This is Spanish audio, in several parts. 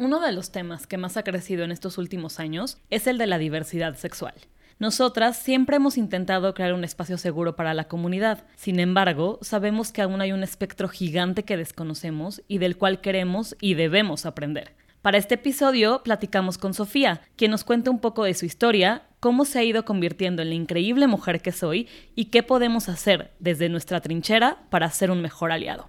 Uno de los temas que más ha crecido en estos últimos años es el de la diversidad sexual. Nosotras siempre hemos intentado crear un espacio seguro para la comunidad. Sin embargo, sabemos que aún hay un espectro gigante que desconocemos y del cual queremos y debemos aprender. Para este episodio platicamos con Sofía, quien nos cuenta un poco de su historia, cómo se ha ido convirtiendo en la increíble mujer que soy y qué podemos hacer desde nuestra trinchera para ser un mejor aliado.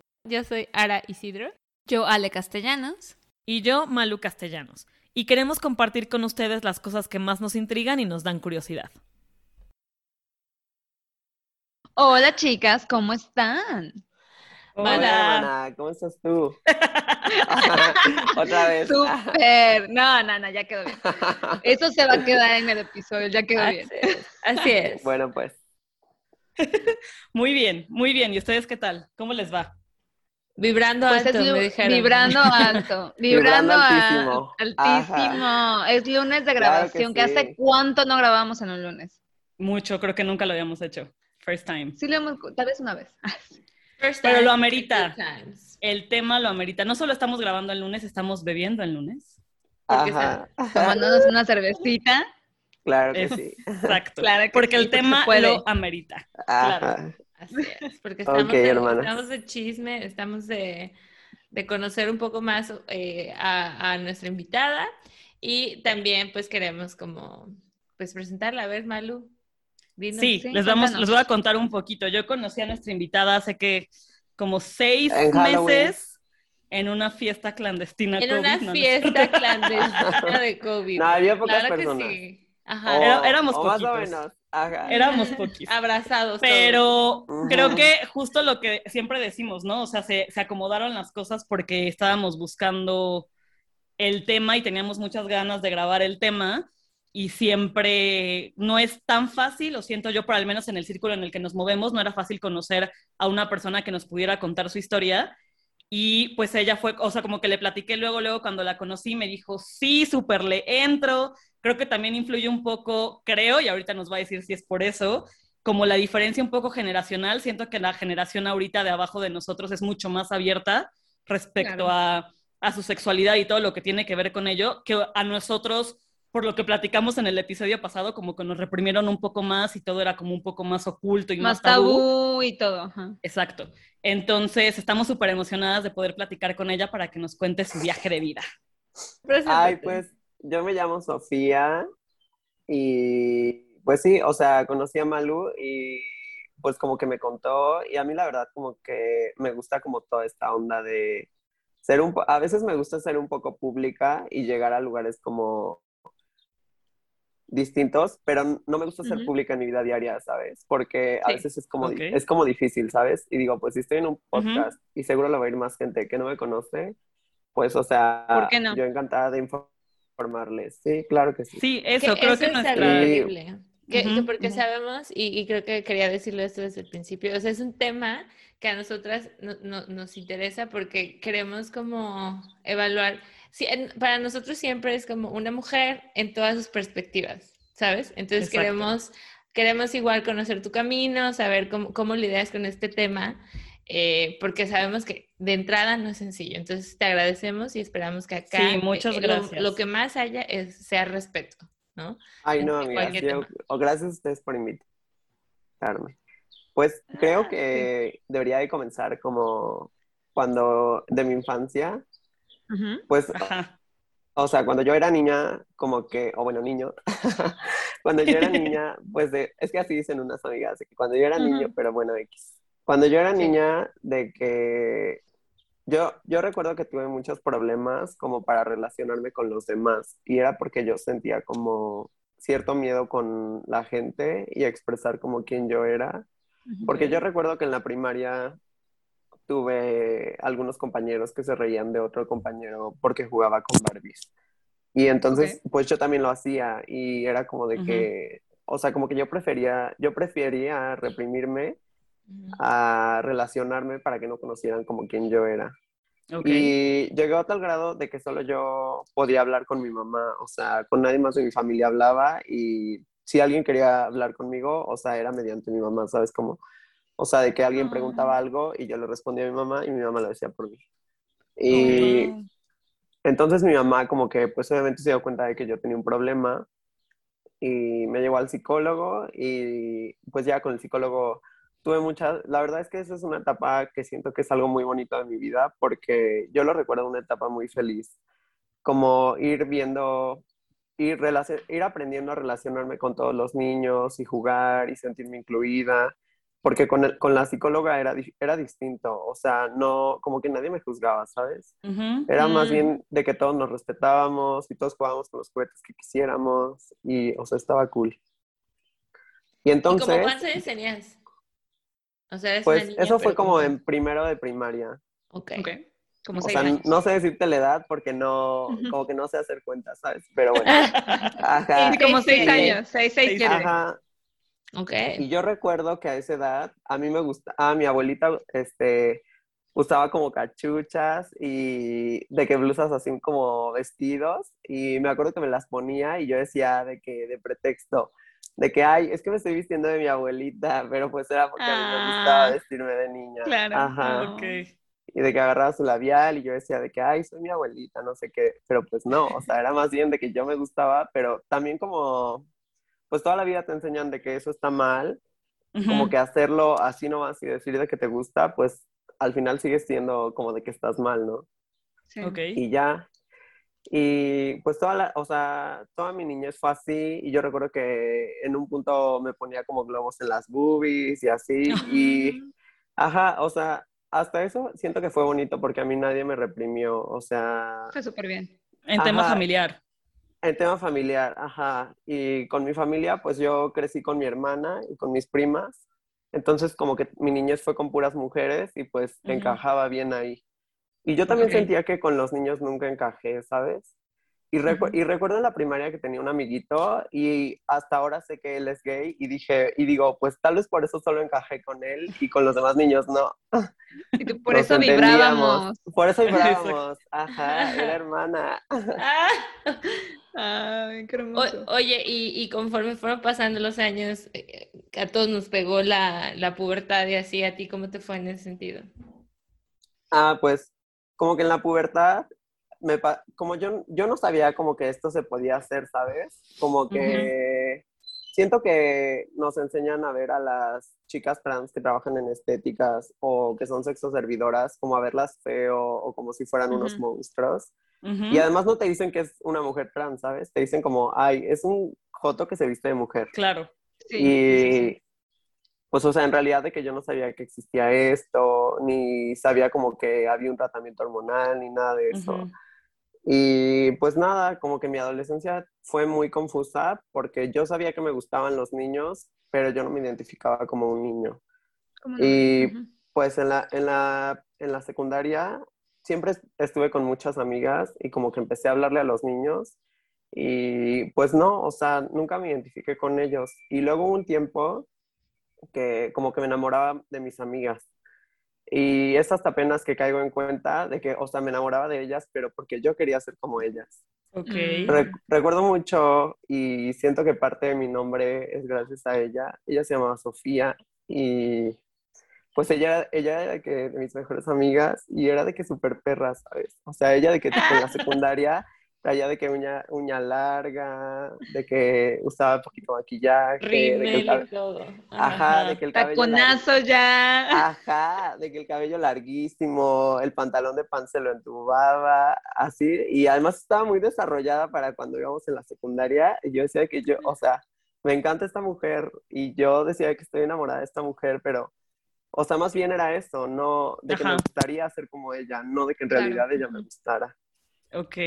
Yo soy Ara Isidro. Yo Ale Castellanos. Y yo Malu Castellanos. Y queremos compartir con ustedes las cosas que más nos intrigan y nos dan curiosidad. Hola chicas, ¿cómo están? Hola, ¿cómo estás tú? Otra vez. Súper. No, no, no, ya quedó bien. Eso se va a quedar en el episodio, ya quedó bien. Así es. Bueno, pues. Muy bien, muy bien. ¿Y ustedes qué tal? ¿Cómo les va? Vibrando pues alto, me dijeron. Vibrando alto. Vibrando, altísimo. altísimo. Es lunes de grabación, que, hace cuánto no grabamos en un lunes. Mucho, creo que nunca lo habíamos hecho. First time. Sí, lo hemos, tal vez una vez. Pero lo amerita. El tema lo amerita. No solo estamos grabando el lunes, estamos bebiendo el lunes. Porque tomándonos una cervecita. Claro que sí. Exacto. porque el tema lo amerita. Claro. Así es, porque estamos, de, chisme, estamos de, conocer un poco más eh, a, nuestra invitada y también pues queremos como pues presentarla. A ver, Malu. sí, les, vamos, les voy a contar un poquito. Yo conocí a nuestra invitada hace que como seis meses en una fiesta clandestina. En una fiesta clandestina de COVID. No, había pocas personas. sí. Ajá. éramos poquitos. Éramos poquitos. Abrazados. Pero creo que justo lo que siempre decimos, ¿no? O sea, se, se, acomodaron las cosas porque estábamos buscando el tema y teníamos muchas ganas de grabar el tema y siempre no es tan fácil, lo siento yo, pero al menos en el círculo en el que nos movemos, no era fácil conocer a una persona que nos pudiera contar su historia. Y pues ella fue, o sea, como que le platiqué luego, luego cuando la conocí, me dijo, sí, súper le entro, creo que también influye un poco, creo, y ahorita nos va a decir si es por eso, como la diferencia un poco generacional. Siento que la generación ahorita de abajo de nosotros es mucho más abierta respecto a, a, su sexualidad y todo lo que tiene que ver con ello, que a nosotros, por lo que platicamos en el episodio pasado, como que nos reprimieron un poco más y todo era como un poco más oculto y más, tabú. y todo. Exacto. Entonces, estamos súper emocionadas de poder platicar con ella para que nos cuente su viaje de vida. Ay, pues yo me llamo Sofía y pues sí, o sea, conocí a Malu y pues como que me contó y a mí la verdad como que me gusta como toda esta onda de ser un a veces me gusta ser un poco pública y llegar a lugares como distintos, pero no me gusta ser pública en mi vida diaria, ¿sabes? Porque a veces es como, es como difícil, ¿sabes? Y digo, pues si estoy en un podcast y seguro lo va a ir más gente que no me conoce, pues, o sea, yo encantada de informar formarles. Sí, claro que sí. Sí, eso, creo que es increíble. Que, porque sabemos, y, creo que quería decirlo esto desde el principio, o sea, es un tema que a nosotras no, nos interesa porque queremos como evaluar, sí, para nosotros siempre es como una mujer en todas sus perspectivas, ¿sabes? Entonces queremos, queremos igual conocer tu camino, saber cómo, cómo lidias con este tema eh, porque sabemos que de entrada no es sencillo. Entonces te agradecemos y esperamos que acá sí, muchas eh, gracias. Lo, que más haya es, sea respeto, ¿no? Ay, no, amigas, o gracias a ustedes por invitarme. Pues creo ah, que debería de comenzar como cuando de mi infancia, pues, o sea, cuando yo era niña, como que, o bueno, niño, cuando yo era niña, pues de, es que así dicen unas amigas, que cuando yo era niño, pero bueno, X. Cuando yo era niña, de que yo, yo recuerdo que tuve muchos problemas como para relacionarme con los demás y era porque yo sentía como cierto miedo con la gente y expresar como quién yo era. Porque yo recuerdo que en la primaria tuve algunos compañeros que se reían de otro compañero porque jugaba con Barbies. Y entonces, pues yo también lo hacía y era como de que, o sea, como que yo prefería, yo prefería reprimirme a relacionarme para que no conocieran como quién yo era. Y llegué a tal grado de que solo yo podía hablar con mi mamá, o sea, con nadie más de mi familia hablaba y si alguien quería hablar conmigo, o sea, era mediante mi mamá, ¿sabes cómo? O sea, de que alguien preguntaba algo y yo le respondía a mi mamá y mi mamá lo decía por mí. Y entonces mi mamá como que pues obviamente se dio cuenta de que yo tenía un problema y me llevó al psicólogo y pues ya con el psicólogo tuve muchas, la verdad es que esa es una etapa que siento que es algo muy bonito de mi vida porque yo lo recuerdo una etapa muy feliz, como ir viendo, ir, ir aprendiendo a relacionarme con todos los niños y jugar y sentirme incluida, porque con, el, con la psicóloga era, era distinto, o sea, no, como que nadie me juzgaba, ¿sabes? Era más mm. bien de que todos nos respetábamos y todos jugábamos con los juguetes que quisiéramos y, o sea, estaba cool. Y entonces... ¿Y cuántos años tenías? pues eso fue como en primero de primaria. Ok. Como o sea, no sé decirte la edad porque no, como que no sé hacer cuentas, ¿sabes? Pero bueno. Ajá. como seis años, seis, seis, siete. Ajá. Ok. Y yo recuerdo que a esa edad, a mí me gusta, a mi abuelita, este, usaba como cachuchas y de que blusas así como vestidos y me acuerdo que me las ponía y yo decía de que de pretexto, de que, ay, es que me estoy vistiendo de mi abuelita, pero pues era porque a mí me gustaba ah, vestirme de niña. Claro, Ajá. Y de que agarraba su labial y yo decía de que, ay, soy mi abuelita, no sé qué, pero pues no, o sea, era más bien de que yo me gustaba, pero también como, pues toda la vida te enseñan de que eso está mal, como que hacerlo así nomás y decir de que te gusta, pues al final sigues siendo como de que estás mal, ¿no? Sí. Ok. Y ya, y pues toda la, o sea, toda mi niñez fue así y yo recuerdo que en un punto me ponía como globos en las boobies y así y, ajá, o sea, hasta eso siento que fue bonito porque a mí nadie me reprimió, o sea... Fue súper bien. En tema familiar. En tema familiar, ajá. Y con mi familia, pues yo crecí con mi hermana y con mis primas. Entonces, como que mi niñez fue con puras mujeres y pues encajaba bien ahí. Y yo también sentía que con los niños nunca encajé, ¿sabes? Y, y, recuerdo en la primaria que tenía un amiguito y hasta ahora sé que él es gay y dije, y digo, pues tal vez por eso solo encajé con él y con los demás niños no. Y por eso vibrábamos. Por eso vibrábamos. Ajá, era hermana. Ay, qué hermoso. oye, y, y, conforme fueron pasando los años, eh, a todos nos pegó la, la pubertad y así, ¿a ti cómo te fue en ese sentido? Ah, pues como que en la pubertad, me, como yo, yo no sabía como que esto se podía hacer, ¿sabes? Como que siento que nos enseñan a ver a las chicas trans que trabajan en estéticas o que son sexo servidoras, como a verlas feo o como si fueran unos monstruos. Y además no te dicen que es una mujer trans, ¿sabes? Te dicen como, ay, es un joto que se viste de mujer. Claro. Sí, y pues, o sea, en realidad de que yo no sabía que existía esto, ni sabía como que había un tratamiento hormonal, ni nada de eso. Y pues nada, como que mi adolescencia fue muy confusa porque yo sabía que me gustaban los niños, pero yo no me identificaba como un niño. Y pues en la, en, la, en la secundaria siempre estuve con muchas amigas y como que empecé a hablarle a los niños y pues no, o sea, nunca me identifiqué con ellos. Y luego un tiempo que como que me enamoraba de mis amigas. Y es hasta apenas que caigo en cuenta de que, o sea, me enamoraba de ellas, pero porque yo quería ser como ellas. Ok. recuerdo mucho y siento que parte de mi nombre es gracias a ella. Ella se llamaba Sofía y pues ella, ella era de, que, de mis mejores amigas y era de que súper perra, ¿sabes? O sea, ella de que en la secundaria allá de que uña, uña larga, de que usaba poquito maquillaje, de que el cabello, todo. Ajá, de que el cabello Taconazo ya. Ajá, de que el cabello larguísimo, el pantalón de pan se lo entubaba, así, y además estaba muy desarrollada para cuando íbamos en la secundaria, y yo decía que yo, o sea, me encanta esta mujer, y yo decía que estoy enamorada de esta mujer, pero o sea, más bien era eso, no de que me gustaría ser como ella, no de que en realidad ella me gustara. Ok.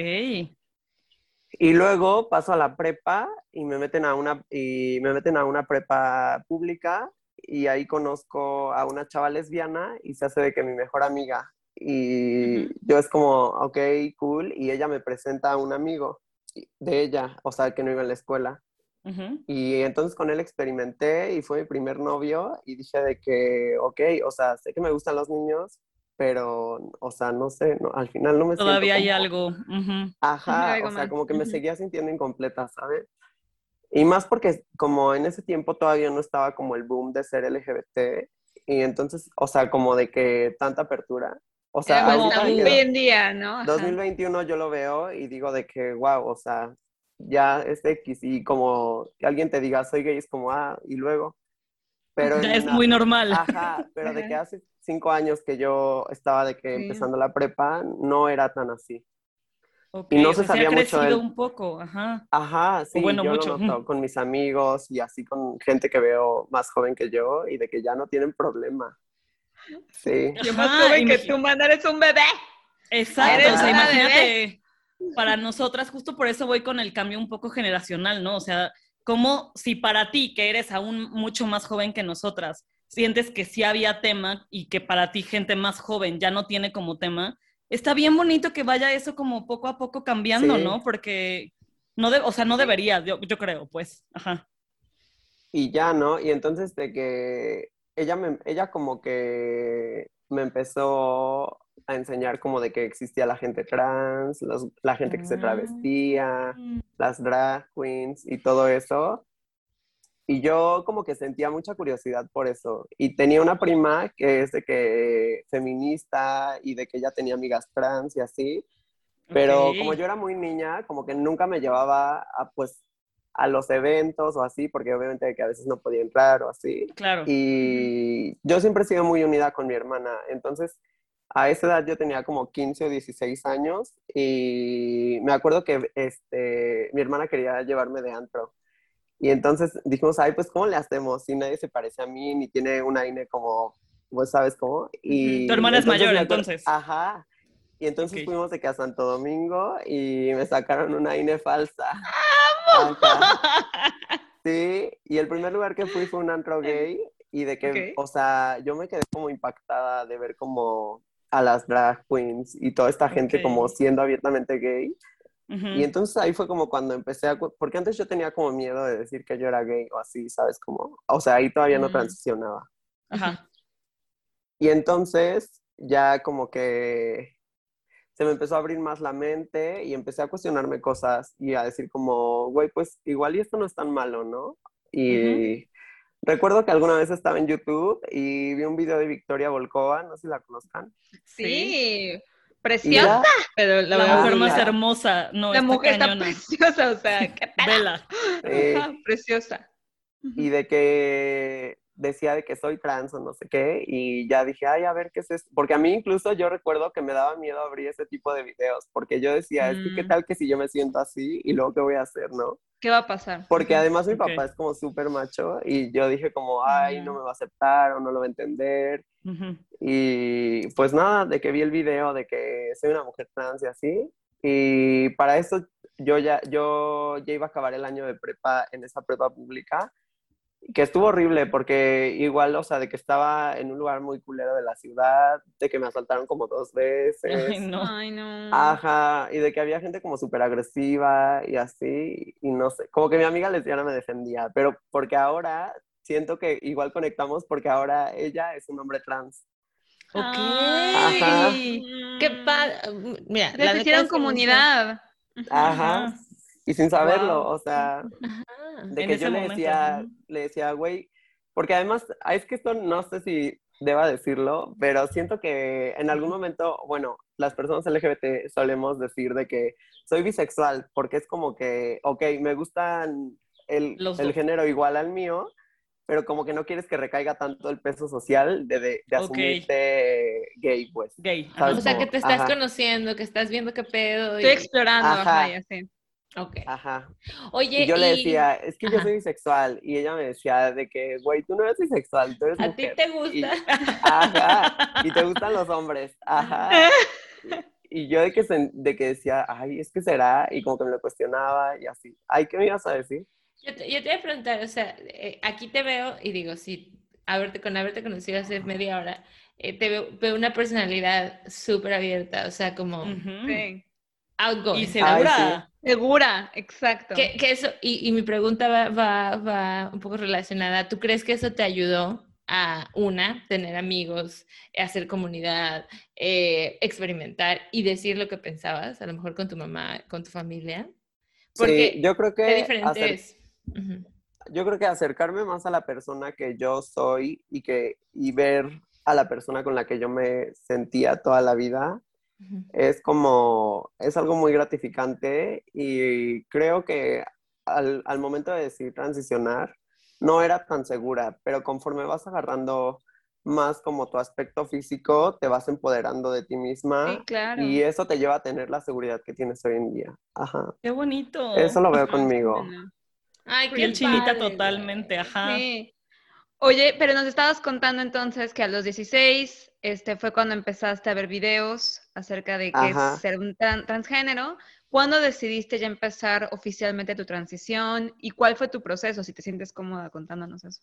Y luego paso a la prepa y me meten a una, y me meten a una prepa pública y ahí conozco a una chava lesbiana y se hace de que mi mejor amiga. Y yo es como, ok, cool, y ella me presenta a un amigo de ella, o sea, que no iba a la escuela. Y entonces con él experimenté y fue mi primer novio y dije de que, ok, o sea, sé que me gustan los niños, pero, o sea, no sé, no, al final no me Todavía hay algo. Ajá, o sea, como que me seguía sintiendo incompleta, ¿sabes? Y más porque como en ese tiempo todavía no estaba como el boom de ser LGBT y entonces, o sea, como de que tanta apertura. O sea, hoy en día, ¿no? 2021 yo lo veo y digo de que, wow, o sea, ya es X y como que alguien te diga soy gay es como, ah, y luego. Pero es muy normal. Ajá, pero de que hace cinco años que yo estaba de que empezando la prepa, no era tan así. y no se sabía mucho. El... un poco, ajá. Ajá, sí, bueno, yo mucho. Lo con mis amigos y así con gente que veo más joven que yo y de que ya no tienen problema. Sí. Yo más joven que tú, man, eres un bebé. Exacto, o sea, imagínate, para nosotras, justo por eso voy con el cambio un poco generacional, ¿no? O sea, como si para ti, que eres aún mucho más joven que nosotras, sientes que sí había tema y que para ti gente más joven ya no tiene como tema, está bien bonito que vaya eso como poco a poco cambiando, ¿no? Porque no, de, o sea, no debería, yo, yo creo, pues, ajá. Y ya, ¿no? Y entonces de que ella, me, ella como que me empezó a enseñar como de que existía la gente trans, la gente que se travestía, mm. las drag queens y todo eso. Y yo como que sentía mucha curiosidad por eso. Y tenía una prima que es de que feminista y de que ella tenía amigas trans y así. Pero como yo era muy niña, como que nunca me llevaba a pues a los eventos o así, porque obviamente que a veces no podía entrar o así. Claro. Y yo siempre he sido muy unida con mi hermana. Entonces, a esa edad yo tenía como 15 o 16 años y me acuerdo que este, mi hermana quería llevarme de antro. Y entonces dijimos, ay, pues, ¿cómo le hacemos? Si nadie se parece a mí, ni tiene una INE como, vos sabes cómo. Y tu hermana es mayor, entonces. Ajá. Y entonces fuimos de que a Santo Domingo y me sacaron una INE falsa. Sí, y el primer lugar que fui fue un antro gay y de que, o sea, yo me quedé como impactada de ver como a las drag queens y toda esta gente como siendo abiertamente gay. Y entonces ahí fue como cuando empecé a... Porque antes yo tenía como miedo de decir que yo era gay o así, ¿sabes? Como, o sea, ahí todavía no mm. transicionaba. Ajá. Y entonces ya como que se me empezó a abrir más la mente y empecé a cuestionarme cosas y a decir como, güey, pues igual y esto no es tan malo, ¿no? Y recuerdo que alguna vez estaba en YouTube y vi un video de Victoria Volkova, no sé si la conozcan. Sí. Preciosa. Pero la, mujer más hermosa, no, La mujer está preciosa, o sea, qué Vela. preciosa. Y de que decía de que soy trans o no sé qué, y ya dije, ay, a ver qué es esto. Porque a mí incluso yo recuerdo que me daba miedo abrir ese tipo de videos, porque yo decía, es que qué mm. tal que si yo me siento así y luego qué voy a hacer, ¿no? ¿Qué va a pasar? Porque además mi papá es como súper macho y yo dije como, ay, no me va a aceptar o no lo va a entender. Y pues nada, de que vi el video de que soy una mujer trans y así. Y para eso yo ya, yo ya iba a acabar el año de prepa en esa prepa pública, que estuvo horrible porque igual, o sea, de que estaba en un lugar muy culero de la ciudad, de que me asaltaron como dos veces. Ay, no. Ay, no. Ajá, y de que había gente como súper agresiva y así, y no sé, como que mi amiga lesbiana me defendía, pero porque ahora siento que igual conectamos porque ahora ella es un hombre trans. Ok. Ajá. Qué padre. Mira, la hicieron comunidad. Ajá. Y sin saberlo, o sea, de que yo le decía, le decía, güey, porque además, es que esto no sé si deba decirlo, pero siento que en algún momento, bueno, las personas LGBT solemos decir de que soy bisexual, porque es como que, ok, me gustan el, el género igual al mío, pero como que no quieres que recaiga tanto el peso social de, de, de asumirte gay, pues. Gay. O sea, que te estás conociendo, que estás viendo qué pedo. Estoy explorando, ajá, ya sé. Ok. Ajá. Oye, y yo le decía, es que yo soy bisexual. Y ella me decía de que, güey, tú no eres bisexual, tú eres ¿A ti te gusta? Y, ajá. Y te gustan los hombres. Ajá. Y yo de que, de que decía, ay, es que será. Y como que me lo cuestionaba y así. Ay, ¿qué me ibas a decir? Yo te, yo te voy a preguntar, o sea, eh, aquí te veo y digo, sí, haberte, con haberte conocido hace media hora, eh, te veo, una personalidad súper abierta, o sea, como outgoing. Y segura. Segura, exacto. Que, eso, y, mi pregunta va, va, va un poco relacionada. ¿Tú crees que eso te ayudó a una, tener amigos, hacer comunidad, eh, experimentar y decir lo que pensabas, a lo mejor con tu mamá, con tu familia. Porque sí, yo creo que Yo creo que acercarme más a la persona que yo soy y que y ver a la persona con la que yo me sentía toda la vida es como es algo muy gratificante y creo que al, al momento de decidir transicionar no era tan segura, pero conforme vas agarrando más como tu aspecto físico, te vas empoderando de ti misma y eso te lleva a tener la seguridad que tienes hoy en día. Ajá. Qué bonito. Eso lo veo conmigo. Ay, qué chinita totalmente, ajá. Oye, pero nos estabas contando entonces que a los 16 este, fue cuando empezaste a ver videos acerca de qué es ser un transgénero. ¿Cuándo decidiste ya empezar oficialmente tu transición y cuál fue tu proceso? Si te sientes cómoda contándonos eso.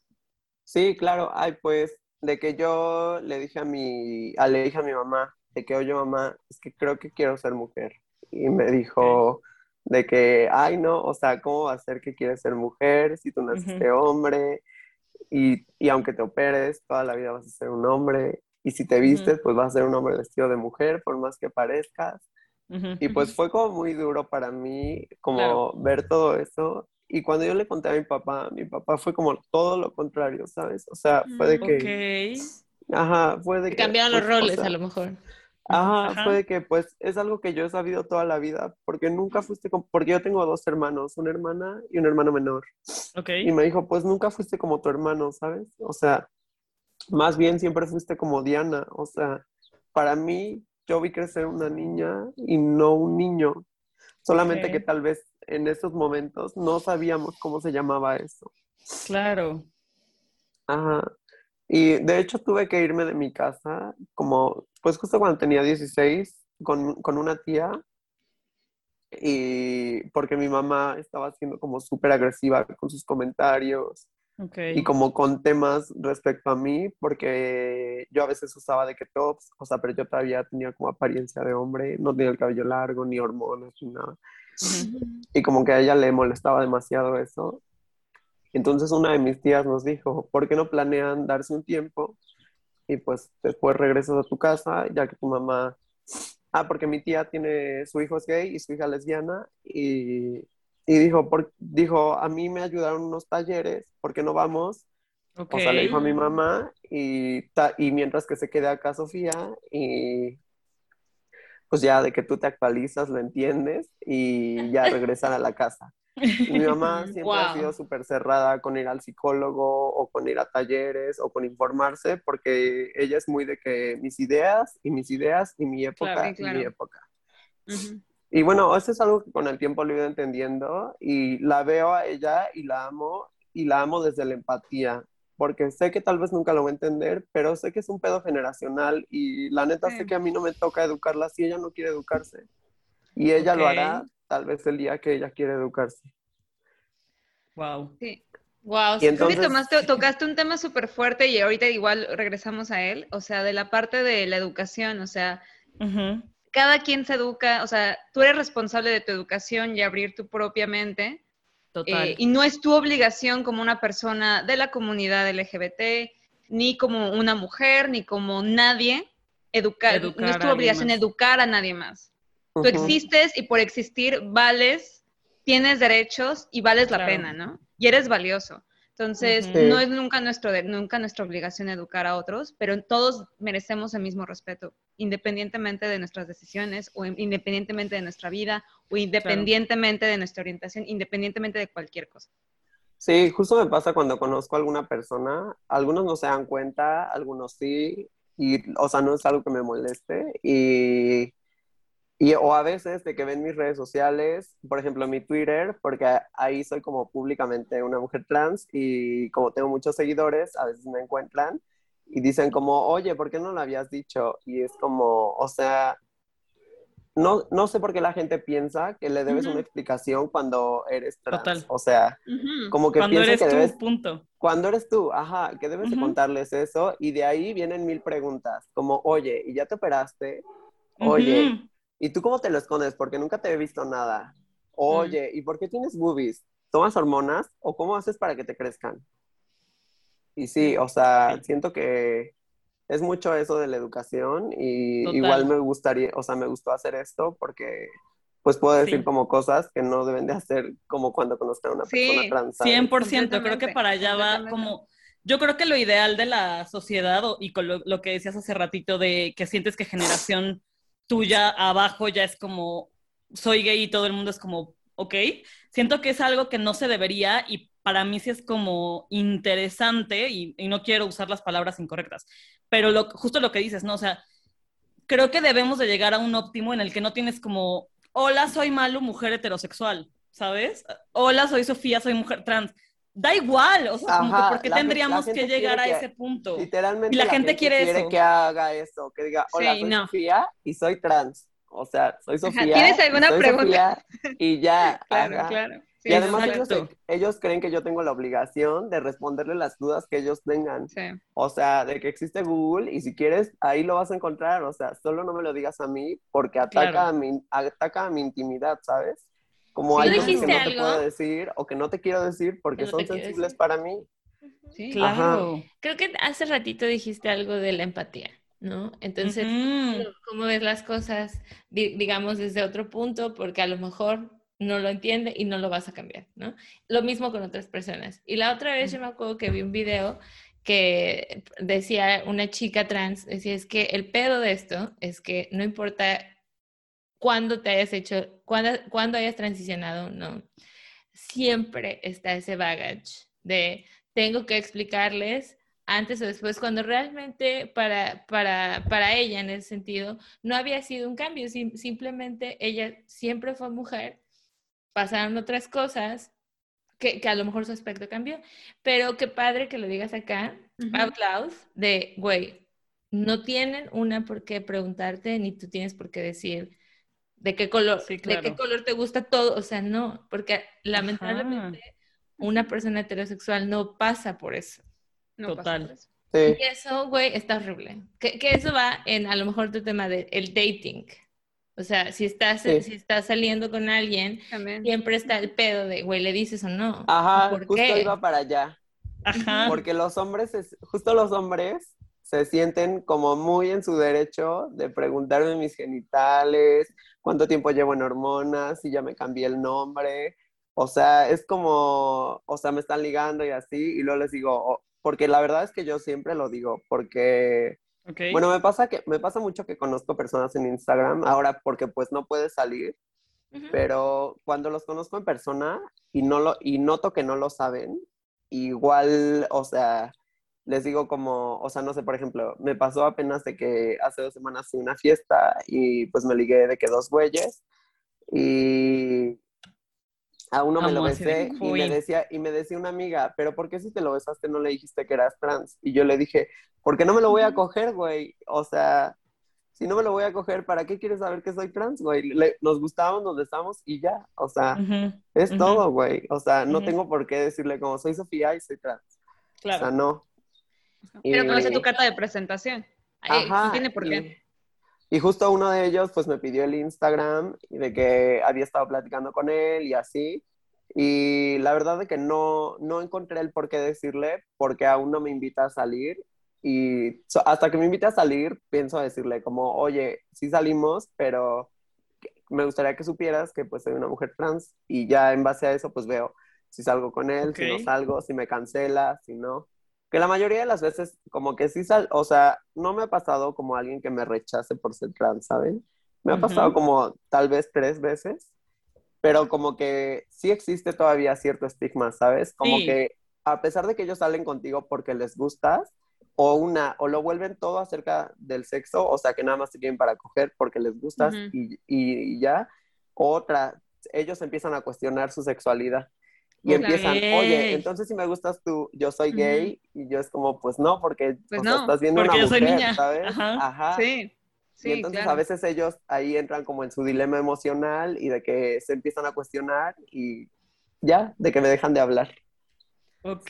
Sí, claro. Ay, pues de que yo le dije a mi, a, le dije a mi mamá, de que, oye mamá, es que creo que quiero ser mujer. Y me dijo de que, ay no, o sea, ¿cómo va a ser que quieres ser mujer si tú naciste hombre? Y, y, aunque te operes, toda la vida vas a ser un hombre. Y si te vistes, pues vas a ser un hombre vestido de mujer, por más que parezcas. Y pues fue como muy duro para mí como ver todo eso. Y cuando yo le conté a mi papá, mi papá fue como todo lo contrario, ¿sabes? O sea, fue de que... Ajá, fue de que... Cambiaron los pues, roles a lo mejor. Ajá, fue de que pues es algo que yo he sabido toda la vida, porque nunca fuiste como, porque yo tengo dos hermanos, una hermana y un hermano menor. Okay. Y me dijo, pues nunca fuiste como tu hermano, ¿sabes? O sea, más bien siempre fuiste como Diana, o sea, para mí yo vi crecer una niña y no un niño. Solamente que tal vez en esos momentos no sabíamos cómo se llamaba eso. Claro. Ajá. Y de hecho tuve que irme de mi casa como, pues justo cuando tenía 16, con, con una tía. Y porque mi mamá estaba siendo como súper agresiva con sus comentarios y como con temas respecto a mí, porque yo a veces usaba de que tops, o sea, pero yo todavía tenía como apariencia de hombre, no tenía el cabello largo, ni hormonas, ni nada. Y como que a ella le molestaba demasiado eso. Entonces una de mis tías nos dijo, ¿por qué no planean darse un tiempo? Y pues después regresas a tu casa, ya que tu mamá... Ah, porque mi tía tiene, su hijo es gay y su hija lesbiana, y y dijo, por, dijo, a mí me ayudaron unos talleres, ¿por qué no vamos? O sea, le dijo a mi mamá y, y mientras que se quede acá Sofía y pues ya de que tú te actualizas, lo entiendes y ya regresan a la casa. mi mamá siempre ha sido súper cerrada con ir al psicólogo o con ir a talleres o con informarse porque ella es muy de que mis ideas y mis ideas y mi época y mi época. Y bueno, eso es algo que con el tiempo lo he ido entendiendo y la veo a ella y la amo y la amo desde la empatía, porque sé que tal vez nunca lo voy a entender, pero sé que es un pedo generacional y la neta sé que a mí no me toca educarla si ella no quiere educarse. Y ella lo hará tal vez el día que ella quiere educarse. Wow. Sí. Wow, y entonces... tomaste, tocaste un tema súper fuerte y ahorita igual regresamos a él, o sea, de la parte de la educación, o sea, cada quien se educa, o sea, tú eres responsable de tu educación y abrir tu propia mente. Total. Eh, y no es tu obligación como una persona de la comunidad LGBT, ni como una mujer, ni como nadie, educar. no es tu obligación educar a nadie más. Tú existes y por existir vales, tienes derechos y vales la pena, ¿no? Y eres valioso. Entonces, no es nunca, nuestro, nunca nuestra obligación educar a otros, pero todos merecemos el mismo respeto, independientemente de nuestras decisiones o independientemente de nuestra vida o independientemente de nuestra orientación, independientemente de cualquier cosa. Sí, justo me pasa cuando conozco a alguna persona, algunos no se dan cuenta, algunos sí, y, o sea, no es algo que me moleste, y y, o a veces de que ven mis redes sociales, por ejemplo mi Twitter, porque ahí soy como públicamente una mujer trans y como tengo muchos seguidores, a veces me encuentran y dicen como, oye, ¿por qué no lo habías dicho? Y es como, o sea, no, no sé por qué la gente piensa que le debes una explicación cuando eres trans. Total. O sea, como que cuando eres que tú, debes, punto. Cuando eres tú, ajá, que debes de contarles eso y de ahí vienen mil preguntas, como, oye, ¿y ya te operaste? Oye, ¿y tú cómo te lo escondes? Porque nunca te he visto nada. Oye, ¿y por qué tienes boobies? ¿Tomas hormonas o cómo haces para que te crezcan? Y sí, o sea, siento que es mucho eso de la educación y igual me gustaría, o sea, me gustó hacer esto porque pues puedo decir como cosas que no deben de hacer como cuando conozcan a una persona trans. 100%, creo que para allá va como, yo creo que lo ideal de la sociedad y con lo, que decías hace ratito de que sientes que generación tuya abajo ya es como, soy gay y todo el mundo es como, ok, siento que es algo que no se debería y para mí sí es como interesante y, no quiero usar las palabras incorrectas, pero lo, justo lo que dices, ¿no? O sea, creo que debemos de llegar a un óptimo en el que no tienes como, hola, soy Malu, mujer heterosexual, ¿sabes? Hola, soy Sofía, soy mujer trans. Da igual, o sea, como que ¿por qué tendríamos que llegar a ese punto? Literalmente. Y la, gente, quiere, que haga eso, que diga, hola, soy Sofía y soy trans. O sea, soy Sofía. ¿Tienes alguna pregunta? y ya. claro, claro y además ellos, creen que yo tengo la obligación de responderle las dudas que ellos tengan. O sea, de que existe Google y si quieres, ahí lo vas a encontrar. O sea, solo no me lo digas a mí porque ataca, a, mi, ataca a mi intimidad, ¿sabes? Como hay cosas que no te puedo decir o que no te quiero decir porque son sensibles para mí. Sí, claro. Creo que hace ratito dijiste algo de la empatía. ¿no? Entonces, ¿cómo ves las cosas, digamos, desde otro punto? Porque a lo mejor no lo entiende y no lo vas a cambiar, ¿no? Lo mismo con otras personas. Y la otra vez yo me acuerdo que vi un video que decía una chica trans, decía, es que el pedo de esto es que no importa cuándo te hayas hecho, cuándo, hayas transicionado, no, siempre está ese baggage de tengo que explicarles antes o después, cuando realmente para, para, para ella en ese sentido no había sido un cambio, simplemente ella siempre fue mujer pasaron otras cosas que, que, a lo mejor su aspecto cambió, pero qué padre que lo digas acá, out loud, de, güey, no tienen una por qué preguntarte, ni tú tienes por qué decir de qué color, de qué color te gusta todo, o sea, no, porque lamentablemente una persona heterosexual no pasa por eso. Total. Y eso, güey, está horrible. Que, que, eso va en a lo mejor tu tema del el dating. O sea, si estás, si estás saliendo con alguien, siempre está el pedo de, güey, ¿le dices o no? Ajá, justo iba para allá. Ajá. Porque los hombres, justo los hombres se sienten como muy en su derecho de preguntarme mis genitales, cuánto tiempo llevo en hormonas, si ya me cambié el nombre. O sea, es como, o sea, me están ligando y así, y luego les digo, porque la verdad es que yo siempre lo digo, porque bueno, me pasa que me pasa mucho que conozco personas en Instagram ahora porque pues no puedes salir, pero cuando los conozco en persona y no lo y noto que no lo saben, igual, o sea, les digo como, o sea, no sé, por ejemplo, me pasó apenas de que hace dos semanas fui una fiesta y pues me ligué de que dos güeyes y a uno me lo besé y me, decía, y me decía una amiga, pero ¿por qué si te lo besaste no le dijiste que eras trans? Y yo le dije, ¿por qué no me lo voy a coger, güey? O sea, si no me lo voy a coger, ¿para qué quieres saber que soy trans, güey? nos gustábamos, nos besamos y ya. O sea, es todo, güey. O sea, no tengo por qué decirle como soy Sofía y soy trans. Claro. O sea, no. Pero conoce tu carta de presentación. Ajá, tiene por qué. Y justo uno de ellos pues me pidió el Instagram de que había estado platicando con él y así. Y la verdad es que no, no encontré el por qué decirle porque aún no me invita a salir. Y hasta que me invite a salir, pienso decirle como, oye, sí salimos, pero me gustaría que supieras que pues soy una mujer trans y ya en base a eso pues veo si salgo con él, si no salgo, si me cancela, si no que la mayoría de las veces como que sí sal, o sea, no me ha pasado como alguien que me rechace por ser trans, ¿saben? Me ha pasado como tal vez tres veces, pero como que sí existe todavía cierto estigma, ¿sabes? Como que a pesar de que ellos salen contigo porque les gustas, o una, o lo vuelven todo acerca del sexo, o sea, que nada más te quieren para coger porque les gustas y, y, ya, otra, ellos empiezan a cuestionar su sexualidad y empiezan, oye, entonces si me gustas tú, yo soy gay, y yo es como, pues no, porque pues no, estás viendo una mujer, ¿sabes? Ajá. Sí. y entonces a veces ellos ahí entran como en su dilema emocional y de que se empiezan a cuestionar y ya, de que me dejan de hablar. Ok.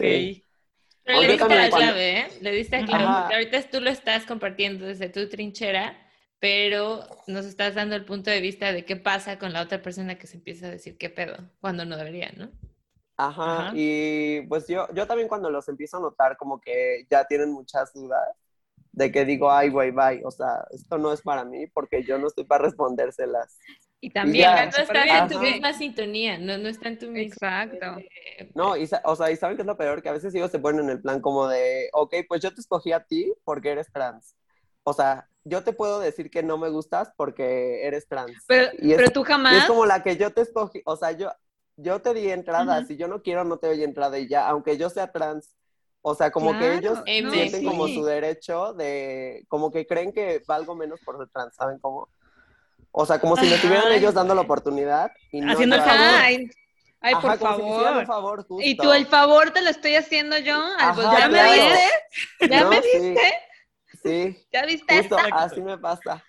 Pero le diste la clave, ¿eh? Le diste la clave. ahorita tú lo estás compartiendo desde tu trinchera, pero nos estás dando el punto de vista de qué pasa con la otra persona que se empieza a decir qué pedo, cuando no debería, ¿no? Ajá, y pues yo, yo también cuando los empiezo a notar como que ya tienen muchas dudas, de que digo, ay, güey, bye, o sea, esto no es para mí porque yo no estoy para respondérselas. Y también no está en tu misma sintonía, no, no está en tu misma... Exacto. Eh, no, y, o sea, ¿y saben qué es lo peor? Que a veces ellos se ponen en el plan como de, ok, pues yo te escogí a ti porque eres trans. O sea, yo te puedo decir que no me gustas porque eres trans. Pero, pero tú jamás... es como la que yo te escogí, o sea, yo, yo te di entrada, si yo no quiero, no te doy entrada y ya, aunque yo sea trans. O sea, como que ellos sienten como su derecho de, como que creen que valgo menos por ser trans, ¿saben cómo? O sea, como si me estuvieran ellos dando la oportunidad. Y no Haciendo el favor. Ay, por favor. favor y tú el favor te lo estoy haciendo yo. ¿Ya me viste? ¿Ya me viste? Sí. ¿Ya viste Justo, Así me pasa.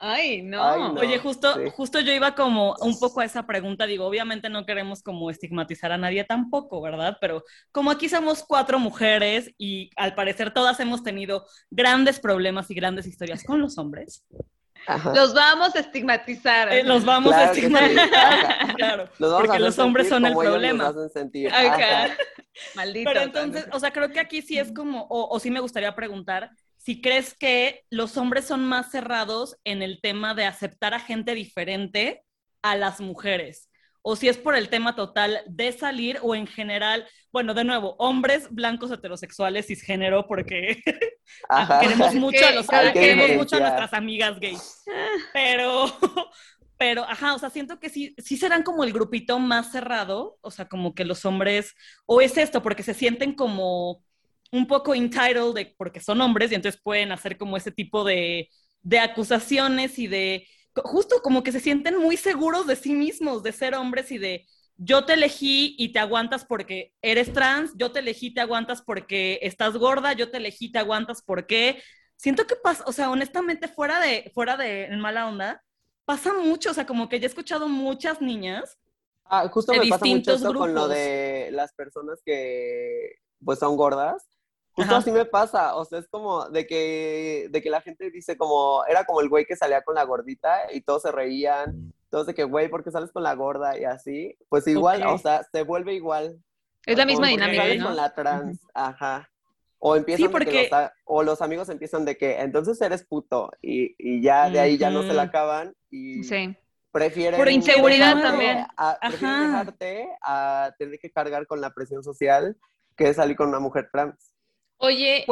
Ay no. Oye, justo, justo yo iba como un poco a esa pregunta, digo, obviamente no queremos como estigmatizar a nadie tampoco, ¿verdad? Pero como aquí somos cuatro mujeres y al parecer todas hemos tenido grandes problemas y grandes historias con los hombres. Los vamos a estigmatizar. Eh, los vamos a estigmatizar. claro. porque los hombres son el problema. Maldito. Pero entonces, o sea, creo que aquí sí es como, o, o sí me gustaría preguntar si crees que los hombres son más cerrados en el tema de aceptar a gente diferente a las mujeres o si es por el tema total de salir o en general, bueno, de nuevo, hombres blancos heterosexuales cisgénero porque queremos mucho a los queremos mucho a nuestras amigas gays. Pero pero ajá, o sea, siento que sí sí serán como el grupito más cerrado, o sea, como que los hombres o es esto porque se sienten como un poco entitled de, porque son hombres y entonces pueden hacer como ese tipo de, de acusaciones y de justo como que se sienten muy seguros de sí mismos, de ser hombres y de yo te elegí y te aguantas porque eres trans, yo te elegí y te aguantas porque estás gorda, yo te elegí y te aguantas porque siento que pasa, o sea, honestamente fuera de fuera de mala onda, pasa mucho, o sea, como que ya he escuchado muchas niñas Ah, justo me pasa mucho eso con lo de las personas que pues son gordas, Justo así me pasa, o sea, es como de que, de que la gente dice como, era como el güey que salía con la gordita y todos se reían, todos de que, güey, ¿por qué sales con la gorda? Y así, pues igual, o sea, se vuelve igual. Es la misma dinámica, ¿no? con la trans, ajá. O empiezan porque... los, o los amigos empiezan de que, entonces eres puto, y, y ya de ahí ya no se la acaban, y... Sí. Prefieren Por inseguridad también. A, prefieren dejarte a tener que cargar con la presión social que salir con una mujer trans. Oye,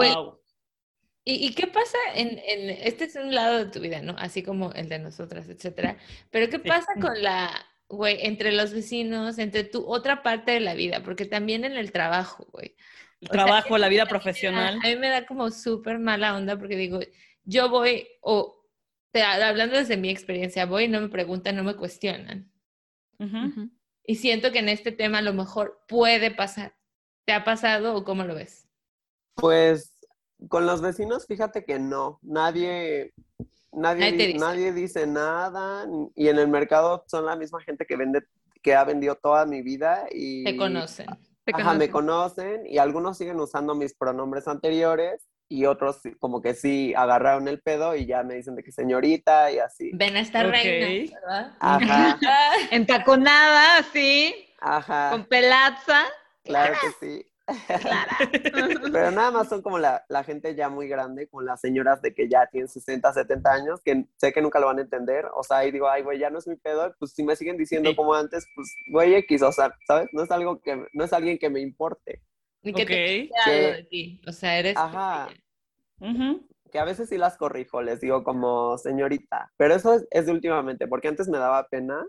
¿y, qué pasa en, este es un lado de tu vida, ¿no? Así como el de nosotras, etcétera. Pero ¿qué pasa con la, güey, entre los vecinos, entre tu otra parte de la vida? Porque también en el trabajo, güey. El trabajo, la vida profesional. a mí me da como súper mala onda porque digo, yo voy, o hablando desde mi experiencia, voy y no me preguntan, no me cuestionan. Y siento que en este tema a lo mejor puede pasar. ¿Te ha pasado o cómo lo ves? Pues con los vecinos, fíjate que no, nadie, nadie, dice. nadie dice nada y en el mercado son la misma gente que vende, que ha vendido toda mi vida y... Te conocen. Ajá, me conocen y algunos siguen usando mis pronombres anteriores y otros como que sí agarraron el pedo y ya me dicen de que señorita y así. Ven a esta reina, ¿verdad? Ajá. Entaconada, sí. Ajá. Con pelaza. Claro que sí. Pero nada más son como la, la, gente ya muy grande, con las señoras de que ya tienen 60, 70 años, que sé que nunca lo van a entender. O sea, y digo, ay, güey, ya no es mi pedo. Pues si me siguen diciendo como antes, pues, güey, X, o sea, ¿sabes? No es algo que, no es alguien que me importe. Ni que te de ti. O sea, eres. Ajá. Que a veces sí las corrijo, les digo como señorita. Pero eso es, es de últimamente, porque antes me daba pena.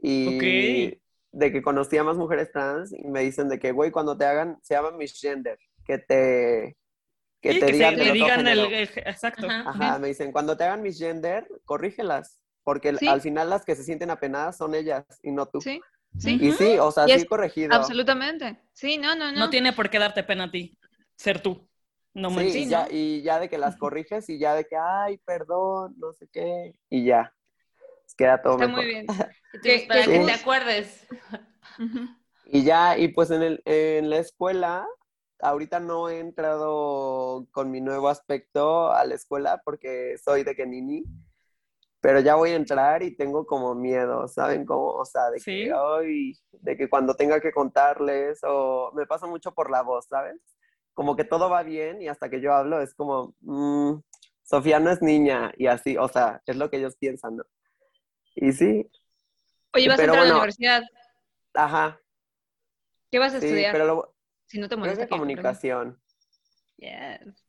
Y de que conocía más mujeres trans y me dicen de que, güey, cuando te hagan, se llama misgender, que te... Que te digan, el, exacto. Ajá, me dicen, cuando te hagan misgender, corrígelas, porque al final las que se sienten apenadas son ellas y no tú. Sí, sí. Y sí, o sea, sí corregido. Absolutamente. Sí, no, no, no. No tiene por qué darte pena a ti, ser tú. No sí, y ya, y ya de que las corriges y ya de que, ay, perdón, no sé qué, y ya. Queda todo Está muy bien. para que te acuerdes. Y ya, y pues en, el, en la escuela, ahorita no he entrado con mi nuevo aspecto a la escuela porque soy de Kenini, pero ya voy a entrar y tengo como miedo, ¿saben cómo? O sea, de que hoy, de que cuando tenga que contarles, o me pasa mucho por la voz, ¿sabes? Como que todo va bien y hasta que yo hablo es como, mmm, Sofía no es niña y así, o sea, es lo que ellos piensan, ¿no? Y sí. Oye, vas a entrar a la universidad. Ajá, ¿Qué vas a estudiar? Pero si no te molesta. comunicación. Yes.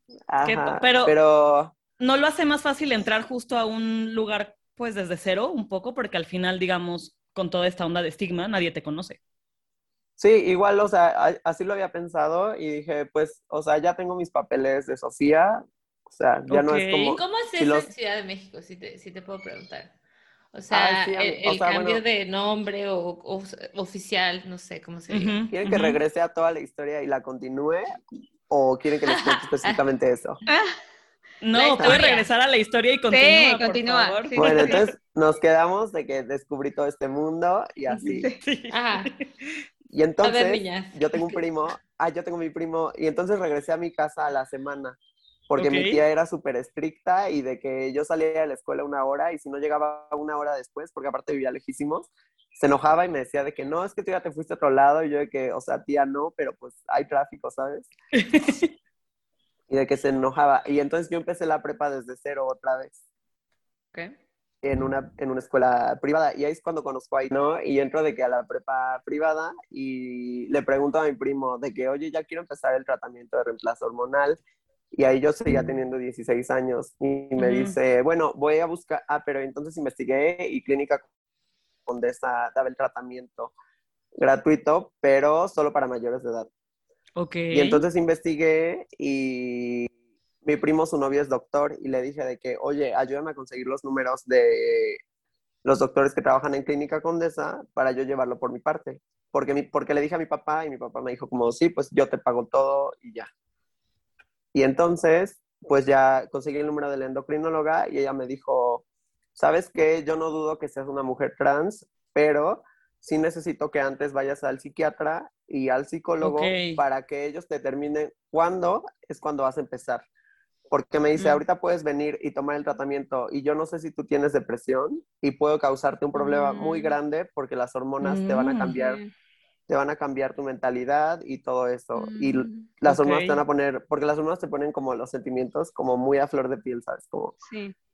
pero, pero no lo hace más fácil entrar justo a un lugar, pues desde cero, un poco, porque al final, digamos, con toda esta onda de estigma, nadie te conoce. Sí, igual, o sea, así lo había pensado y dije, pues, o sea, ya tengo mis papeles de Sofía, o sea, ya no es como... ¿Y cómo es eso en Ciudad de México, si te, si te puedo preguntar? O sea, el, cambio de nombre o, oficial, no sé cómo se dice. ¿Quieren que regrese a toda la historia y la continúe? ¿O quieren que les cuente específicamente eso? No, puede regresar a la historia y continúa. Sí, continúa. Por favor. bueno, entonces nos quedamos de que descubrí todo este mundo y así. Ajá. Y entonces, yo tengo un primo, ah, yo tengo mi primo, y entonces regresé a mi casa a la semana porque mi tía era súper estricta y de que yo salía de la escuela una hora y si no llegaba una hora después, porque aparte vivía lejísimos, se enojaba y me decía de que no, es que tú ya te fuiste a otro lado y yo de que, o sea, tía no, pero pues hay tráfico, ¿sabes? y de que se enojaba. Y entonces yo empecé la prepa desde cero otra vez. ¿Qué? En una, en una escuela privada. Y ahí es cuando conozco ahí, ¿no? Y entro de que a la prepa privada y le pregunto a mi primo de que, oye, ya quiero empezar el tratamiento de reemplazo hormonal y ahí yo seguía teniendo 16 años y me dice, bueno, voy a buscar, ah, pero entonces investigué y Clínica Condesa daba el tratamiento gratuito, pero solo para mayores de edad. Ok. Y entonces investigué y mi primo, su novio es doctor y le dije de que, oye, ayúdame a conseguir los números de los doctores que trabajan en Clínica Condesa para yo llevarlo por mi parte. Porque, mi, porque le dije a mi papá y mi papá me dijo como, sí, pues yo te pago todo y ya. Y entonces, pues ya conseguí el número de la endocrinóloga y ella me dijo, ¿sabes qué? Yo no dudo que seas una mujer trans, pero sí necesito que antes vayas al psiquiatra y al psicólogo para que ellos determinen cuándo es cuando vas a empezar. Porque me dice, mm. ahorita puedes venir y tomar el tratamiento y yo no sé si tú tienes depresión y puedo causarte un problema muy mm. grande porque las hormonas te van a cambiar mm te van a cambiar tu mentalidad y todo eso. y mm, las hormonas te van a poner, porque las hormonas te ponen como los sentimientos como muy a flor de piel, ¿sabes? Como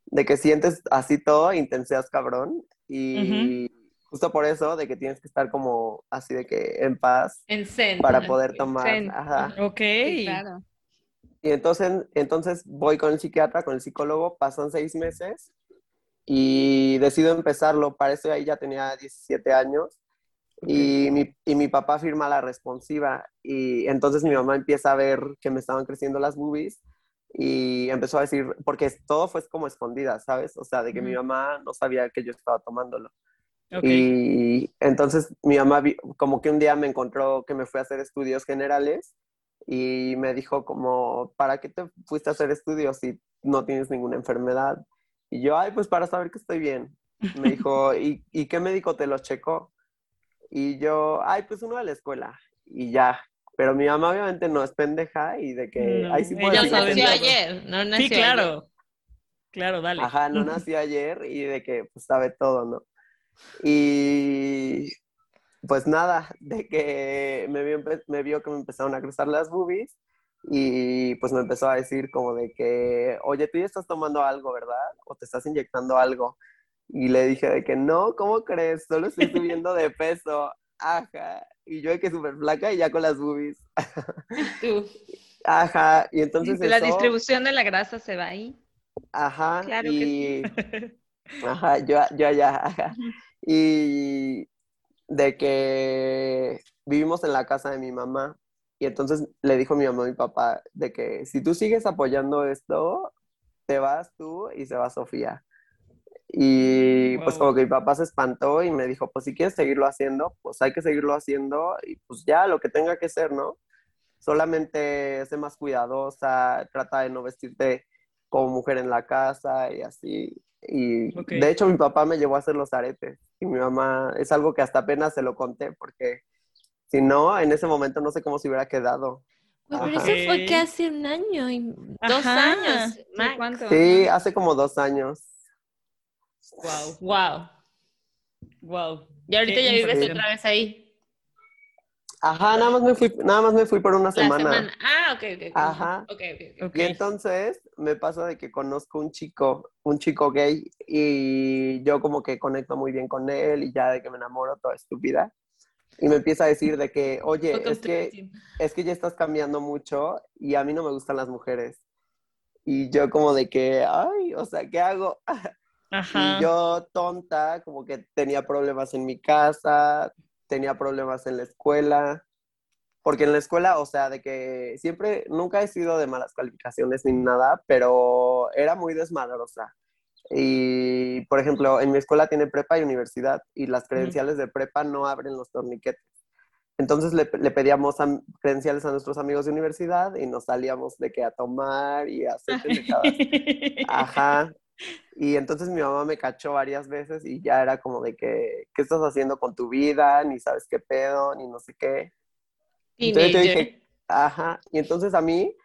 de que sientes así todo, intensidad cabrón. Y justo por eso, de que tienes que estar como así de que en paz. En zen. Para poder tomar. Ajá. Ok. claro. Y entonces, entonces voy con el psiquiatra, con el psicólogo, pasan seis meses y decido empezarlo. Para eso ahí ya tenía 17 años y mi, y mi papá firma la responsiva y entonces mi mamá empieza a ver que me estaban creciendo las boobies y empezó a decir, porque todo fue como escondida, ¿sabes? O sea, de que mi mamá no sabía que yo estaba tomándolo. Y entonces mi mamá como que un día me encontró que me fui a hacer estudios generales y me dijo como, ¿para qué te fuiste a hacer estudios si no tienes ninguna enfermedad? Y yo, ay, pues para saber que estoy bien. Me dijo, ¿y, ¿y qué médico te lo checó? Y yo, ay, pues uno de la escuela. Y ya. Pero mi mamá obviamente no es pendeja y de que... sí ella nació ayer, no nació Sí, claro. Claro, dale. Ajá, no nació ayer y de que pues sabe todo, ¿no? Y pues nada, de que me vio, me vio que me empezaron a cruzar las boobies y pues me empezó a decir como de que, oye, tú ya estás tomando algo, ¿verdad? O te estás inyectando algo. Y le dije de que no, ¿cómo crees? Solo estoy subiendo de peso. Ajá. Y yo de que súper flaca y ya con las boobies. Tú. Ajá. Y entonces. la distribución de la grasa se va ahí. Ajá. Claro y... que sí. Ajá, yo, yo allá. Ajá. Y de que vivimos en la casa de mi mamá. Y entonces le dijo mi mamá a mi papá de que si tú sigues apoyando esto, te vas tú y se va Sofía. Y pues como que mi papá se espantó y me dijo, pues si quieres seguirlo haciendo, pues hay que seguirlo haciendo y pues ya lo que tenga que ser, ¿no? solamente sé más cuidadosa, trata de no vestirte como mujer en la casa y así. Y de hecho mi papá me llevó a hacer los aretes y mi mamá es algo que hasta apenas se lo conté porque si no, en ese momento no sé cómo se hubiera quedado. pero eso fue que hace un año y dos años. ¿Cuánto? Sí, hace como dos años. Wow. Wow. Wow. Y ahorita ya vives otra vez ahí. Ajá, nada más me fui, nada más me fui por una semana. Ah, ok, ok. Ajá. Okay, Y entonces me pasa de que conozco un chico, un chico gay, y yo como que conecto muy bien con él, y ya de que me enamoro toda estúpida. Y me empieza a decir de que, oye, es que, es que ya estás cambiando mucho y a mí no me gustan las mujeres. Y yo como de que, ay, o sea, ¿qué hago? Ajá. Y yo tonta, como que tenía problemas en mi casa, tenía problemas en la escuela, porque en la escuela, o sea, de que siempre, nunca he sido de malas calificaciones ni nada, pero era muy desmadrosa. Y, por ejemplo, en mi escuela tiene prepa y universidad, y las credenciales de prepa no abren los torniquetes. Entonces le, le pedíamos credenciales a nuestros amigos de universidad y nos salíamos de que a tomar y a hacer Ajá. Y entonces mi mamá me cachó varias veces y ya era como de que, ¿qué estás haciendo con tu vida? Ni sabes qué pedo, ni no sé qué. Y entonces yo dije, ajá. Y entonces a mí,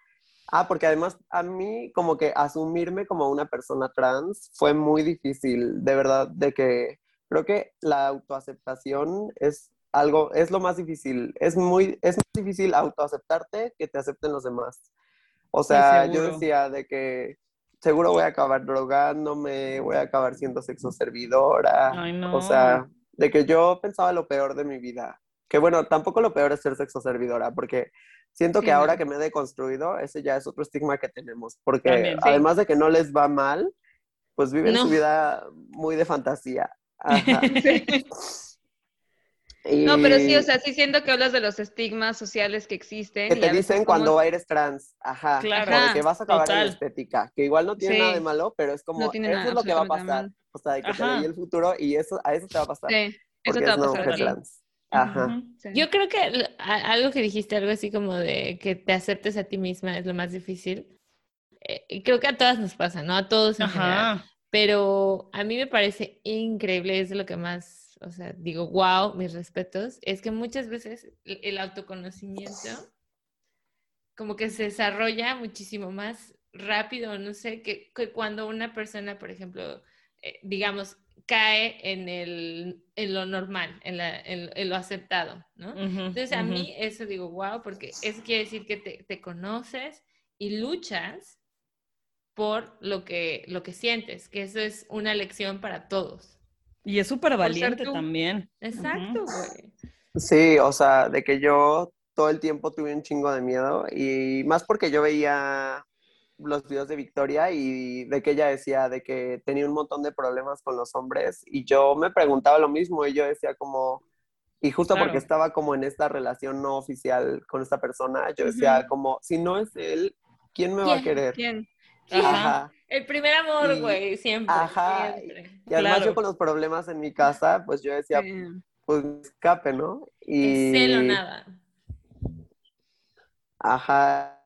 ah, porque además a mí como que asumirme como una persona trans fue muy difícil, de verdad, de que creo que la autoaceptación es algo, es lo más difícil. Es muy, es más difícil autoaceptarte que te acepten los demás. O sea, yo decía de que seguro voy a acabar drogándome, voy a acabar siendo sexo servidora. Ay, no. O sea, de que yo pensaba lo peor de mi vida. Que bueno, tampoco lo peor es ser sexo servidora, porque siento que ahora que me he deconstruido, ese ya es otro estigma que tenemos. Porque además de que no les va mal, pues viven su vida muy de fantasía. Ajá. No, pero sí, o sea, sí siento que hablas de los estigmas sociales que existen. Que te dicen cuando eres trans, ajá, claro, que vas a acabar en la estética, que igual no tiene nada de malo, pero es como, eso es lo que va a pasar, o sea, de que te veía el futuro y eso, a eso te va a pasar. Sí, eso te va a pasar. Trans. Ajá. Yo creo que algo que dijiste, algo así como de que te aceptes a ti misma es lo más difícil. Eh, creo que a todas nos pasa, ¿no? A todos en general. Pero a mí me parece increíble, es lo que más o sea, digo, wow, mis respetos, es que muchas veces el autoconocimiento como que se desarrolla muchísimo más rápido, no sé, que, cuando una persona, por ejemplo, eh, digamos, cae en, el, en lo normal, en, la, en, lo aceptado, ¿no? Entonces a mí eso digo, wow, porque eso quiere decir que te, te, conoces y luchas por lo que, lo que sientes, que eso es una lección para todos. Y es súper valiente también. Exacto, güey. Sí, o sea, de que yo todo el tiempo tuve un chingo de miedo y más porque yo veía los videos de Victoria y de que ella decía de que tenía un montón de problemas con los hombres y yo me preguntaba lo mismo y yo decía como, y justo porque estaba como en esta relación no oficial con esta persona, yo decía como, si no es él, ¿quién me va a querer? ¿Quién? Ajá. El primer amor, güey, siempre. Ajá. Y además yo con los problemas en mi casa, pues yo decía, pues escape, ¿no? Y... Celo nada. Ajá.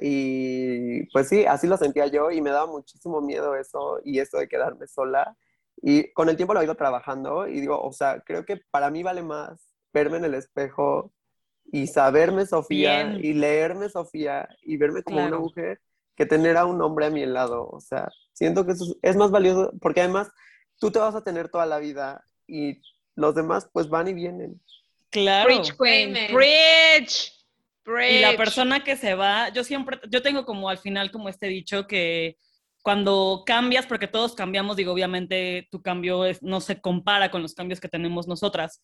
Y pues sí, así lo sentía yo y me daba muchísimo miedo eso y eso de quedarme sola. Y con el tiempo lo he ido trabajando y digo, o sea, creo que para mí vale más verme en el espejo y saberme Sofía y leerme Sofía y verme como una mujer que tener a un hombre a mi lado. O sea, siento que eso es más valioso porque además tú te vas a tener toda la vida y los demás pues van y vienen. Claro. Preach, Queen. Preach. Y la persona que se va, yo siempre, yo tengo como al final como este dicho que cuando cambias, porque todos cambiamos, digo, obviamente tu cambio es, no se compara con los cambios que tenemos nosotras,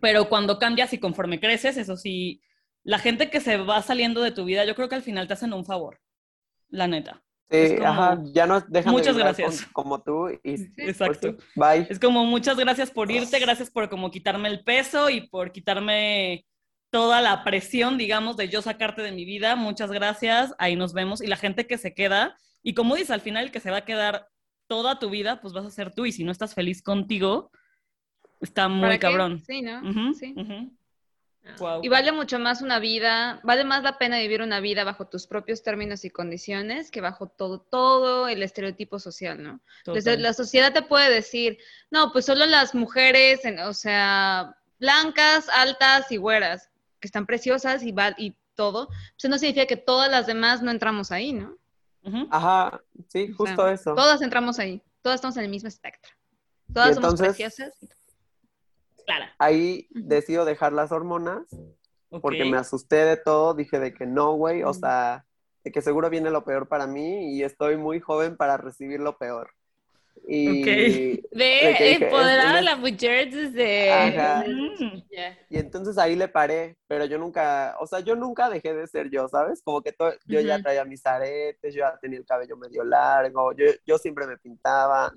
pero cuando cambias y conforme creces, eso sí, la gente que se va saliendo de tu vida, yo creo que al final te hacen un favor la neta. Sí, ajá, ya no dejan muchas gracias. como tú y exacto. Pues bye. Es como muchas gracias por irte, gracias por como quitarme el peso y por quitarme toda la presión, digamos, de yo sacarte de mi vida. Muchas gracias, ahí nos vemos. Y la gente que se queda, y como dices, al final el que se va a quedar toda tu vida, pues vas a ser tú. Y si no estás feliz contigo, está muy cabrón. Sí, ¿no? sí. Y vale mucho más una vida, vale más la pena vivir una vida bajo tus propios términos y condiciones que bajo todo, todo el estereotipo social, ¿no? Entonces la sociedad te puede decir, no, pues solo las mujeres, o sea, blancas, altas y güeras, que están preciosas y, y todo, pues eso no significa que todas las demás no entramos ahí, ¿no? Ajá, sí, justo eso. Todas entramos ahí, todas estamos en el mismo espectro. Todas somos preciosas. Ahí decido dejar las hormonas porque me asusté de todo, dije de que no, güey, o sea, de que seguro viene lo peor para mí y estoy muy joven para recibir lo peor. Y de empoderar a la mujer desde... Mm. Y entonces ahí le paré, pero yo nunca, o sea, yo nunca dejé de ser yo, ¿sabes? Como que yo ya traía mis aretes, yo ya tenía el cabello medio largo, yo, yo siempre me pintaba.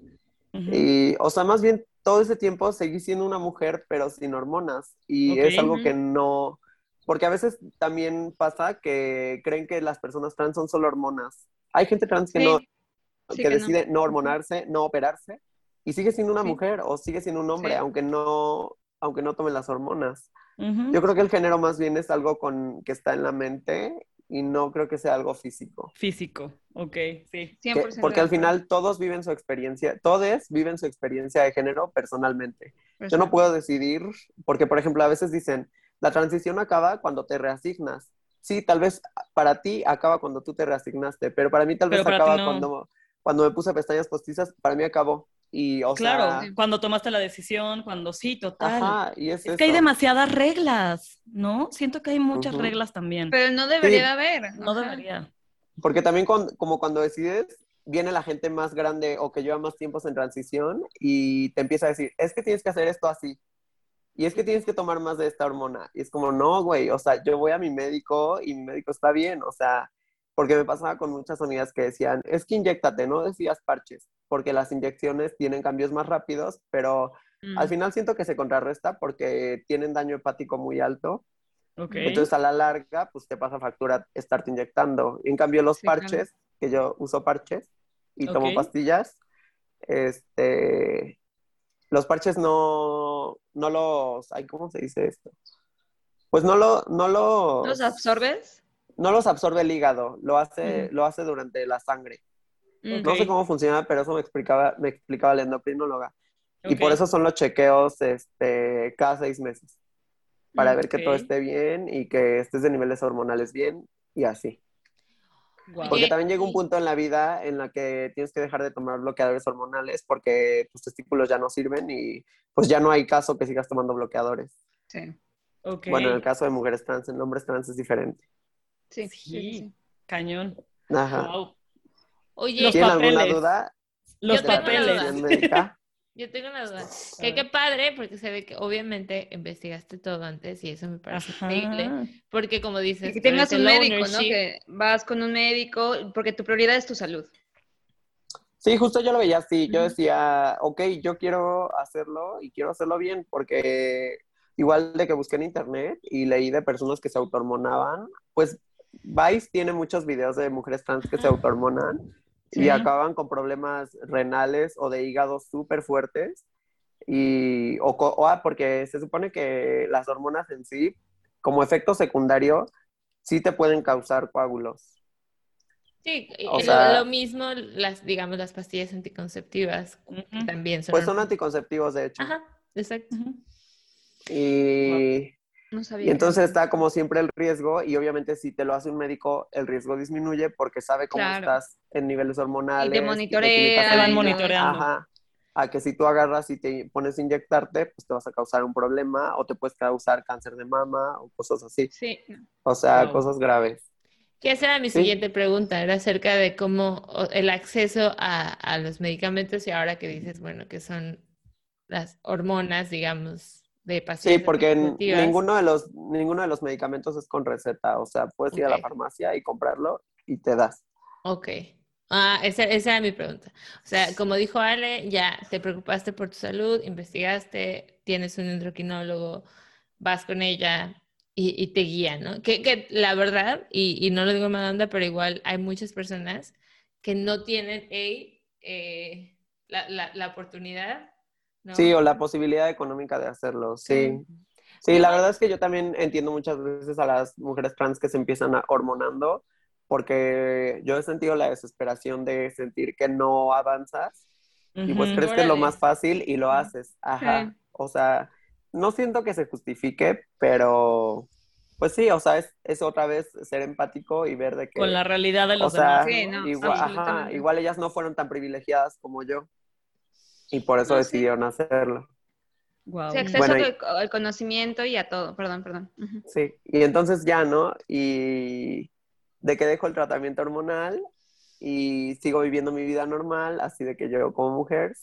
Y, o sea, más bien todo ese tiempo seguí siendo una mujer, pero sin hormonas. Y es algo que no, porque a veces también pasa que creen que las personas trans son solo hormonas. Hay gente trans que no, que, decide no. hormonarse, no operarse, y sigue siendo una mujer o sigue siendo un hombre, aunque no, aunque no tome las hormonas. Yo creo que el género más bien es algo con, que está en la mente y no creo que sea algo físico. Físico, ok, sí. porque al final todos viven su experiencia, todos viven su experiencia de género personalmente. Yo no puedo decidir, porque por ejemplo a veces dicen, la transición acaba cuando te reasignas. Sí, tal vez para ti acaba cuando tú te reasignaste, pero para mí tal vez acaba cuando, cuando me puse pestañas postizas, para mí acabó. Y, o claro, cuando tomaste la decisión, cuando sí, total. es, que hay demasiadas reglas, ¿no? Siento que hay muchas reglas también. Pero no debería de haber. No debería. Porque también como cuando decides, viene la gente más grande o que lleva más tiempos en transición y te empieza a decir, es que tienes que hacer esto así. Y es que tienes que tomar más de esta hormona. Y es como, no, güey, o sea, yo voy a mi médico y mi médico está bien, o sea, porque me pasaba con muchas amigas que decían, es que inyectate, no decías parches, porque las inyecciones tienen cambios más rápidos, pero al mm. final siento que se contrarresta porque tienen daño hepático muy alto. Entonces a la larga, pues te pasa factura estarte inyectando. en cambio los parches, que yo uso parches y tomo pastillas, este, los parches no, no los, ay, ¿cómo se dice esto? Pues no lo, no los... ¿Los absorbes? no los absorbe el hígado, lo hace, lo hace durante la sangre. No sé cómo funciona, pero eso me explicaba, me explicaba la endocrinóloga. Y por eso son los chequeos este, cada seis meses, para ver que todo esté bien y que estés de niveles hormonales bien y así. Porque también llega un punto en la vida en la que tienes que dejar de tomar bloqueadores hormonales porque tus testículos ya no sirven y pues ya no hay caso que sigas tomando bloqueadores. Sí. Bueno, en el caso de mujeres trans, en hombres trans es diferente. Sí, sí, cañón. Ajá. Oye, ¿tienen alguna duda? Los papeles. Yo tengo una duda. Que qué padre, porque se ve que obviamente investigaste todo antes y eso me parece increíble. Porque como dices... Que tengas un médico, ¿no? Que vas con un médico, porque tu prioridad es tu salud. Sí, justo yo lo veía así. Yo decía, ok, yo quiero hacerlo y quiero hacerlo bien, porque igual de que busqué en internet y leí de personas que se autohormonaban, pues Vice tiene muchos videos de mujeres trans que se y acaban con problemas renales o de hígado súper fuertes. Y, o, ah, porque se supone que las hormonas en sí, como efecto secundario, sí te pueden causar coágulos. Sí, o sea, lo, mismo, las, digamos, las pastillas anticonceptivas también son. Pues son anticonceptivos, de hecho. Ajá, exacto. Y y entonces está como siempre el riesgo y obviamente si te lo hace un médico, el riesgo disminuye porque sabe cómo estás en niveles hormonales. Y te monitorea. van monitoreando. Ajá. A que si tú agarras y te pones a inyectarte, pues te vas a causar un problema o te puedes causar cáncer de mama o cosas así. Sí. O sea, cosas graves. Que esa era mi siguiente pregunta, era acerca de cómo el acceso a, a los medicamentos y ahora que dices, bueno, que son las hormonas, digamos, Sí, porque ninguno de, los, ninguno de los medicamentos es con receta, o sea, puedes ir a la farmacia y comprarlo y te das. Ok. Ah, esa, esa era mi pregunta. O sea, como dijo Ale, ya te preocupaste por tu salud, investigaste, tienes un endocrinólogo, vas con ella y, te guía, ¿no? Que, que la verdad, y, y, no lo digo onda, pero igual hay muchas personas que no tienen eh, la, la, la oportunidad Sí, o la posibilidad económica de hacerlo, sí. Sí, la verdad es que yo también entiendo muchas veces a las mujeres trans que se empiezan a hormonando, porque yo he sentido la desesperación de sentir que no avanzas y pues crees que es lo más fácil y lo haces. Ajá. O sea, no siento que se justifique, pero pues sí, o sea, es, otra vez ser empático y ver de que... Con la realidad de los o sea, igual, igual ellas no fueron tan privilegiadas como yo y por eso decidieron hacerlo. Wow. Sí, acceso al, conocimiento y a todo, perdón, perdón. Sí, y entonces ya, ¿no? Y de que dejo el tratamiento hormonal y sigo viviendo mi vida normal, así de que yo como mujer,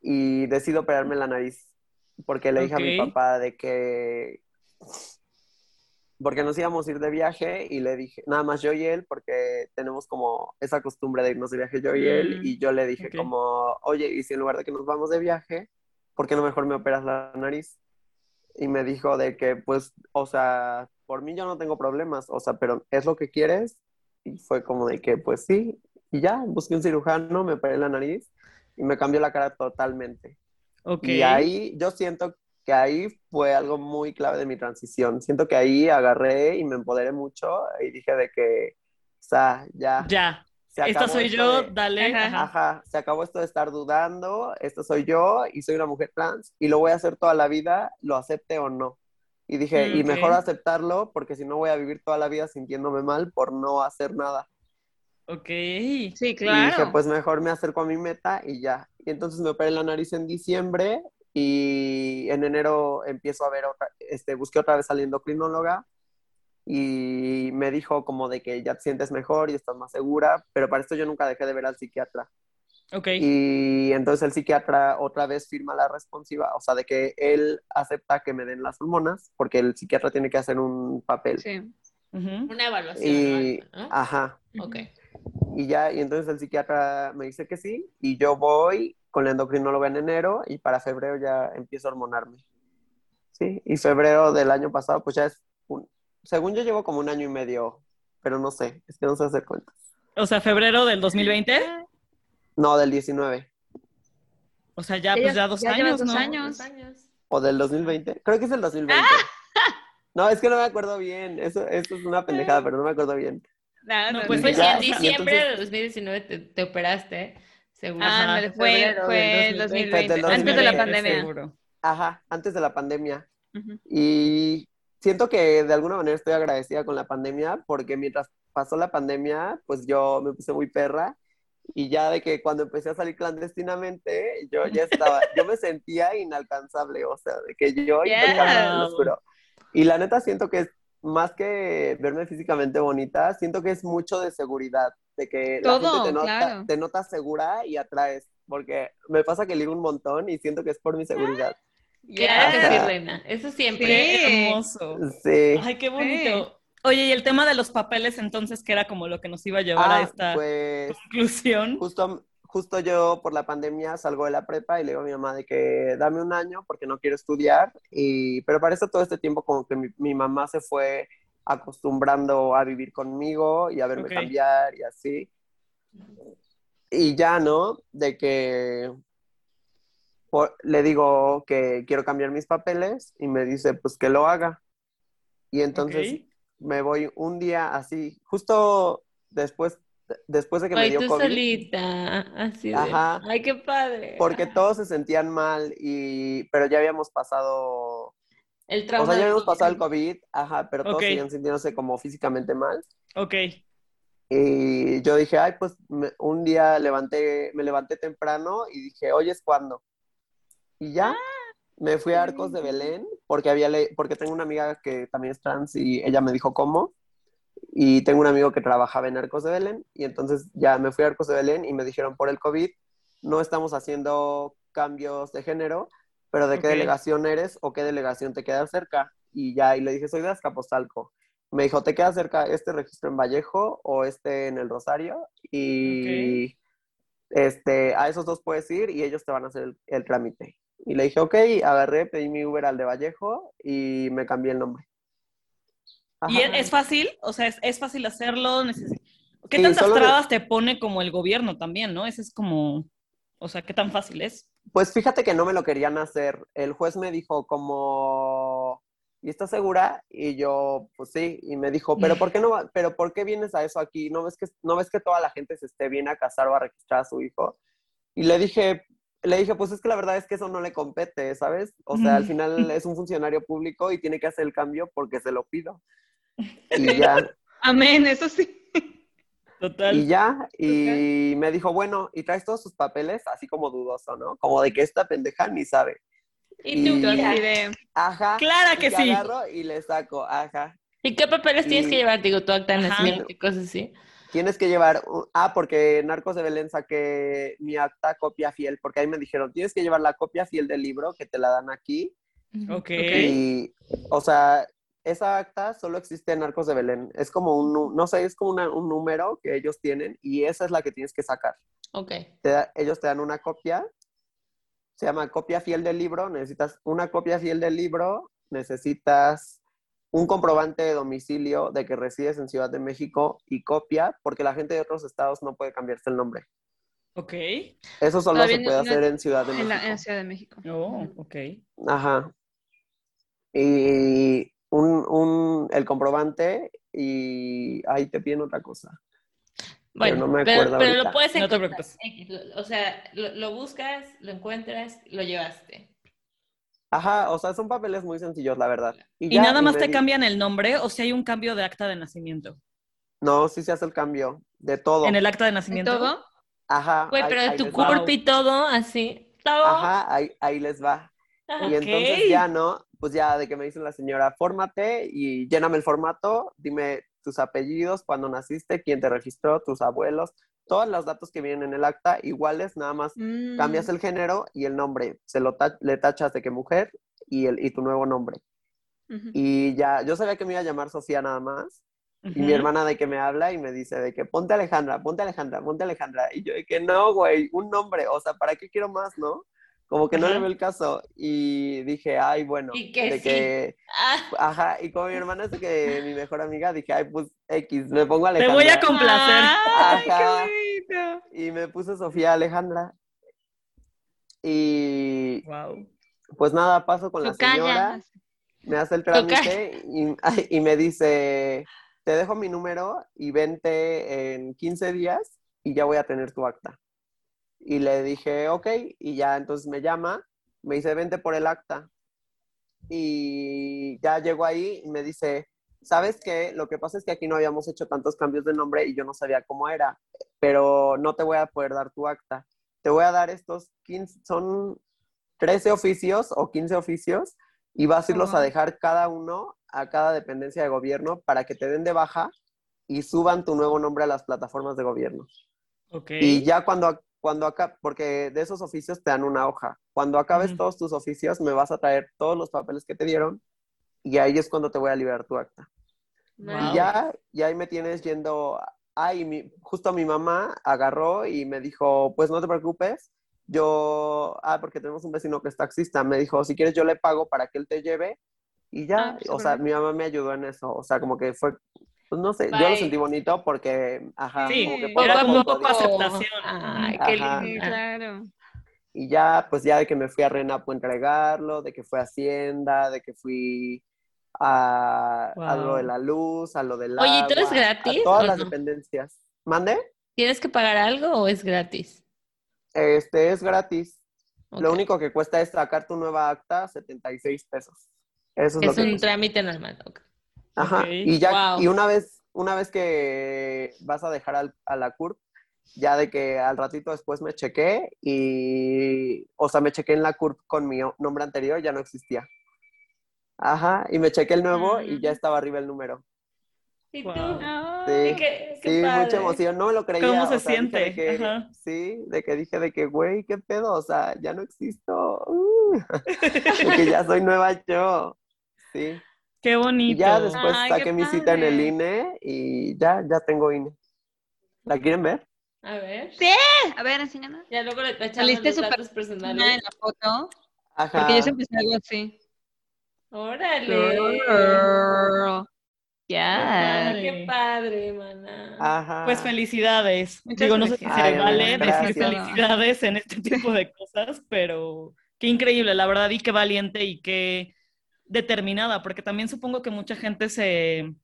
y decido operarme la nariz, porque le dije a mi papá de que, porque nos íbamos a ir de viaje y le dije, nada más yo y él, porque tenemos como esa costumbre de irnos de viaje yo y él, mm, y yo le dije como, oye, y si en lugar de que nos vamos de viaje, ¿por qué no mejor me operas la nariz? Y me dijo de que, pues, o sea, por mí yo no tengo problemas, o sea, pero ¿es lo que quieres? Y fue como de que, pues sí, y ya, busqué un cirujano, me operé la nariz y me cambió la cara totalmente. Okay. Y ahí yo siento que ahí fue algo muy clave de mi transición. Siento que ahí agarré y me empoderé mucho y dije de que, o sea, ya. Ya. Esta soy yo, dale. Ajá. se acabó esto de estar dudando, esto soy yo y soy una mujer trans y lo voy a hacer toda la vida, lo acepte o no. Y dije, y mejor aceptarlo porque si no voy a vivir toda la vida sintiéndome mal por no hacer nada. Ok. Sí, claro. Y dije, pues mejor me acerco a mi meta y ya. Y entonces me operé la nariz en diciembre y en enero empiezo a ver otra, este, busqué otra vez al endocrinóloga y me dijo como de que ya te sientes mejor y estás más segura, pero para esto yo nunca dejé de ver al psiquiatra. Y entonces el psiquiatra otra vez firma la responsiva, o sea, de que él acepta que me den las hormonas, porque el psiquiatra tiene que hacer un papel. Sí. Una evaluación. Y, Ajá. Ok. Y ya, y entonces el psiquiatra me dice que sí, y yo voy con la endocrinóloga en enero, y para febrero ya empiezo a hormonarme. Sí, y febrero del año pasado, pues ya es un, según yo llevo como un año y medio, pero no sé, es que no sé hacer cuentas. O sea, febrero del 2020. No, del 19. O sea, ya, pues ya dos años, dos ¿no? años. ¿O del 2020? Creo que es el 2020. No, es que no me acuerdo bien. Eso, eso es una pendejada, pero no me acuerdo bien. No, no, pues fue en diciembre de 2019 te, operaste, seguro. Ah, fue, fue el 2020, antes de la pandemia. Ajá, antes de la pandemia. Y siento que de alguna manera estoy agradecida con la pandemia porque mientras pasó la pandemia, pues yo me puse muy perra y ya de que cuando empecé a salir clandestinamente, yo ya estaba, yo me sentía inalcanzable, o sea, de que yo yeah. en oscuro. Y la neta siento que es más que verme físicamente bonita, siento que es mucho de seguridad, de que la gente te nota, te nota segura y atraes, porque me pasa que ligo un montón y siento que es por mi seguridad. Claro que Eso siempre es hermoso. Sí. Ay, qué bonito. Oye, y el tema de los papeles entonces, que era como lo que nos iba a llevar a ah, esta pues, conclusión. Justo, justo yo por la pandemia salgo de la prepa y le digo a mi mamá de que dame un año porque no quiero estudiar. Y, pero para eso todo este tiempo como que mi, mamá se fue acostumbrando a vivir conmigo y a verme cambiar y así. Y ya, ¿no? De que le digo que quiero cambiar mis papeles y me dice pues que lo haga. Y entonces me voy un día así, justo después, después de que me dio tú solita, así Ajá. Ay, qué padre. Porque todos se sentían mal y, pero ya habíamos pasado... El trauma. O sea, ya habíamos pasado el COVID, ajá, pero todos seguían sintiéndose como físicamente mal. Ok. Y yo dije, ay, pues un día levanté, me levanté temprano y dije, hoy es cuando. Y ya, ah, me fui a Arcos de Belén porque, había porque tengo una amiga que también es trans y ella me dijo cómo. Y tengo un amigo que trabajaba en Arcos de Belén y entonces ya me fui a Arcos de Belén y me dijeron por el COVID no estamos haciendo cambios de género, pero de qué delegación eres o qué delegación te queda cerca. Y ya, y le dije, soy de Azcapotzalco. Me dijo, ¿te queda cerca este registro en Vallejo o este en el Rosario? Y este, a esos dos puedes ir y ellos te van a hacer el trámite. Y le dije, ok, agarré, pedí mi Uber al de Vallejo y me cambié el nombre. ¿Y es, fácil? O sea, ¿es, fácil hacerlo? ¿Qué tantas trabas te pone como el gobierno también, no? Ese es como, o sea, ¿qué tan fácil es? Pues fíjate que no me lo querían hacer. El juez me dijo como, ¿y estás segura? Y yo, pues sí, y me dijo, pero ¿por qué no, pero por qué vienes a eso aquí? ¿No ves que, no ves que toda la gente se esté bien a casar o a registrar a su hijo? Y le dije, le dije, pues es que la verdad es que eso no le compete, ¿sabes? O sea, al final es un funcionario público y tiene que hacer el cambio porque se lo pido. Y ya. Amén, eso sí. Total. Y ya, y me dijo, bueno, y traes todos sus papeles, así como dudoso, ¿no? Como de que esta pendeja ni sabe. Y tú, y, Ajá. Clara que sí. agarro y le saco, ajá. ¿Y qué papeles tienes que llevar? Digo, tu acta de nacimiento y cosas así. Tienes que llevar, ah, porque Narcos de Belén saqué mi acta copia fiel, porque ahí me dijeron, tienes que llevar la copia fiel del libro que te la dan aquí. Ok. Y, o sea, esa acta solo existe en Narcos de Belén. Es como un, no sé, es como un número que ellos tienen y esa es la que tienes que sacar. Ok. ellos te dan una copia, se llama copia fiel del libro, necesitas una copia fiel del libro, necesitas un comprobante de domicilio de que resides en Ciudad de México y copia, porque la gente de otros estados no puede cambiarse el nombre. Ok. Eso solo se puede hacer en Ciudad de México. En la, Ciudad de México. Oh, ok. Ajá. Y un, un, el comprobante y ahí te piden otra cosa. Bueno, pero, no me acuerdo pero, lo puedes encontrar. O sea, lo, buscas, lo encuentras, lo llevaste. Ajá, o sea, son papeles muy sencillos, la verdad. ¿Y, nada más te cambian el nombre o si hay un cambio de acta de nacimiento? No, sí se hace el cambio de todo. ¿En el acta de nacimiento? ¿De todo? Ajá. Güey, pero de tu culpa y todo, así. Todo. Ajá, ahí, ahí les va. Y entonces ya, ¿no? Pues ya de que me dicen la señora, fórmate y lléname el formato, dime tus apellidos, cuándo naciste, quién te registró, tus abuelos, todos los datos que vienen en el acta iguales, nada más cambias mm. el género y el nombre, se lo le tachas de que mujer y, el, y tu nuevo nombre. Y ya, yo sabía que me iba a llamar Sofía nada más, y mi hermana de que me habla y me dice de que ponte Alejandra, ponte Alejandra, ponte Alejandra, y yo de que no, güey, un nombre, o sea, ¿para qué quiero más, no? Como que no le veo el caso. Y dije, ay, bueno, ¿Y que de que, ah. ajá, y como mi hermana es que mi mejor amiga, dije, ay, pues X, me pongo Alejandra. Te voy a complacer. Ay, qué Y me puse Sofía Alejandra. Y wow. pues nada, paso con la señora, me hace el trámite y, y me dice, te dejo mi número y vente en 15 días y ya voy a tener tu acta. Y le dije, ok, y ya entonces me llama, me dice, vente por el acta. Y ya llegó ahí y me dice, ¿sabes qué? Lo que pasa es que aquí no habíamos hecho tantos cambios de nombre y yo no sabía cómo era, pero no te voy a poder dar tu acta. Te voy a dar estos 15, son 13 oficios o 15 oficios y vas a irlos a dejar cada uno a cada dependencia de gobierno para que te den de baja y suban tu nuevo nombre a las plataformas de gobierno. Okay. Y ya cuando cuando acá, porque de esos oficios te dan una hoja. Cuando acabes todos tus oficios, me vas a traer todos los papeles que te dieron y ahí es cuando te voy a liberar tu acta. Y ya, y ahí me tienes yendo, ay, mi, justo mi mamá agarró y me dijo, pues no te preocupes, yo, ah, porque tenemos un vecino que es taxista, me dijo, si quieres yo le pago para que él te lleve y ya, ah, o sea, mi mamá me ayudó en eso, o sea, como que fue no sé, yo lo sentí bonito porque, ajá, sí, como que era como un poco aceptación. Ay, qué lindo. Claro. Y ya, pues ya de que me fui a Renapo a entregarlo, de que fui a Hacienda, de que fui a, lo de la luz, a lo del Oye, ¿y todo es gratis? A todas las dependencias. ¿Mande? ¿Tienes que pagar algo o es gratis? Este, es gratis. Lo único que cuesta es sacar tu nueva acta, 76 pesos. Eso es, es un trámite normal. Okay. Ajá. Y ya, y una vez, una vez que vas a dejar a la CURP, ya de que al ratito después me chequé y, o sea, me chequé en la CURP con mi nombre anterior, ya no existía. Ajá, y me chequé el nuevo y ya mm. estaba arriba el número. ¿Y tú? Sí, sí mucha emoción, no me lo creía. ¿Cómo se siente? Ajá. Sí, de que dije de que, güey, qué pedo, o sea, ya no existo. Uh, de que ya soy nueva yo. Sí. Qué bonito. Y ya después saqué mi cita en el INE y ya, ya tengo INE. ¿La quieren ver? A ver. Sí. A ver, enséñanos. Ya luego le echamos los datos personales. en la foto. Ajá. Porque yo siempre salgo así. Órale. Ya. Qué padre, maná. Ajá. Pues felicidades. Digo, no sé si se vale decir felicidades en este tipo de cosas, pero qué increíble, la verdad, y qué valiente y qué determinada, porque también supongo que mucha gente se,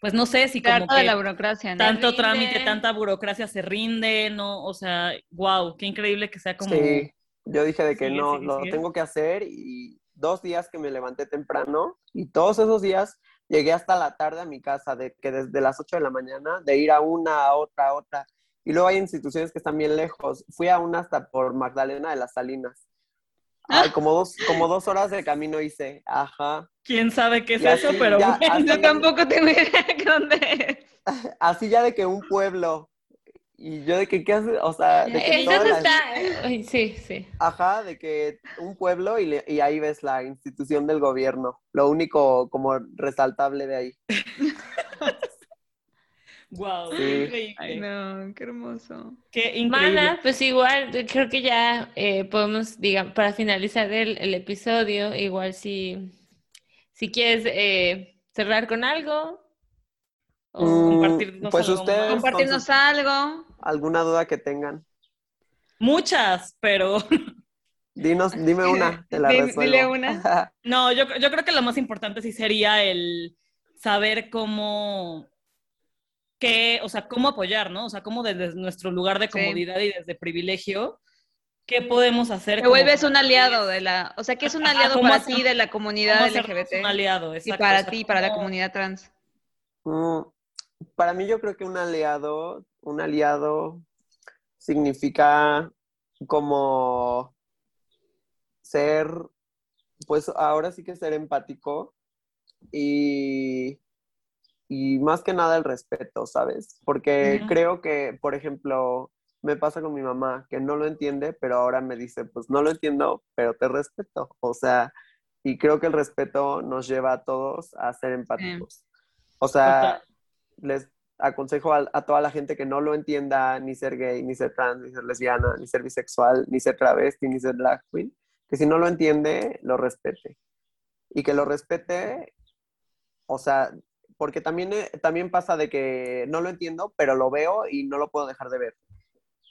pues no sé si como que la burocracia, tanto trámite, tanta burocracia se rinde, no, o sea, wow, qué increíble que sea como... Sí, yo dije de que no, lo tengo que hacer y dos días que me levanté temprano y todos esos días llegué hasta la tarde a mi casa, de que desde las 8 de la mañana, de ir a una, a otra, a otra. Y luego hay instituciones que están bien lejos. Fui a una hasta por Magdalena de las Salinas. Ay, como dos, como dos horas de camino hice. Ajá. Quién sabe qué es eso, pero yo tampoco tengo idea de dónde es. Así ya de que un pueblo. Y yo de que, ¿qué hace? O sea, de que está... sí, sí. Ajá, de que un pueblo y, y, ahí ves la institución del gobierno. Lo único como resaltable de ahí. Wow, increíble. Ay, no, qué hermoso. Qué increíble. Mana, pues igual, creo que ya eh, podemos, digamos, para finalizar el, el, episodio, igual si, si quieres eh, cerrar con algo o mm, compartirnos pues algo. Ustedes compartirnos algo. ¿Alguna duda que tengan? Muchas, pero... Dinos, dime una, te la Dile una. no, yo, yo creo que lo más importante sí sería el saber cómo o sea, cómo apoyar, ¿no? O sea, cómo desde nuestro lugar de comodidad y desde privilegio, ¿qué podemos hacer? Te vuelves un aliado de la, o sea, ¿qué es un aliado para ti de la comunidad LGBT? Un aliado, exacto. Y para ti, para la comunidad trans. Mm, para mí yo creo que un aliado, un aliado significa como ser, pues ahora sí que ser empático y y más que nada el respeto, ¿sabes? Porque creo que, por ejemplo, me pasa con mi mamá, que no lo entiende, pero ahora me dice, pues no lo entiendo, pero te respeto. O sea, y creo que el respeto nos lleva a todos a ser empáticos. O sea, les aconsejo a, a, toda la gente que no lo entienda, ni ser gay, ni ser trans, ni ser lesbiana, ni ser bisexual, ni ser travesti, ni ser drag queen, que si no lo entiende, lo respete. Y que lo respete, o sea, porque también, eh, también pasa de que no lo entiendo, pero lo veo y no lo puedo dejar de ver.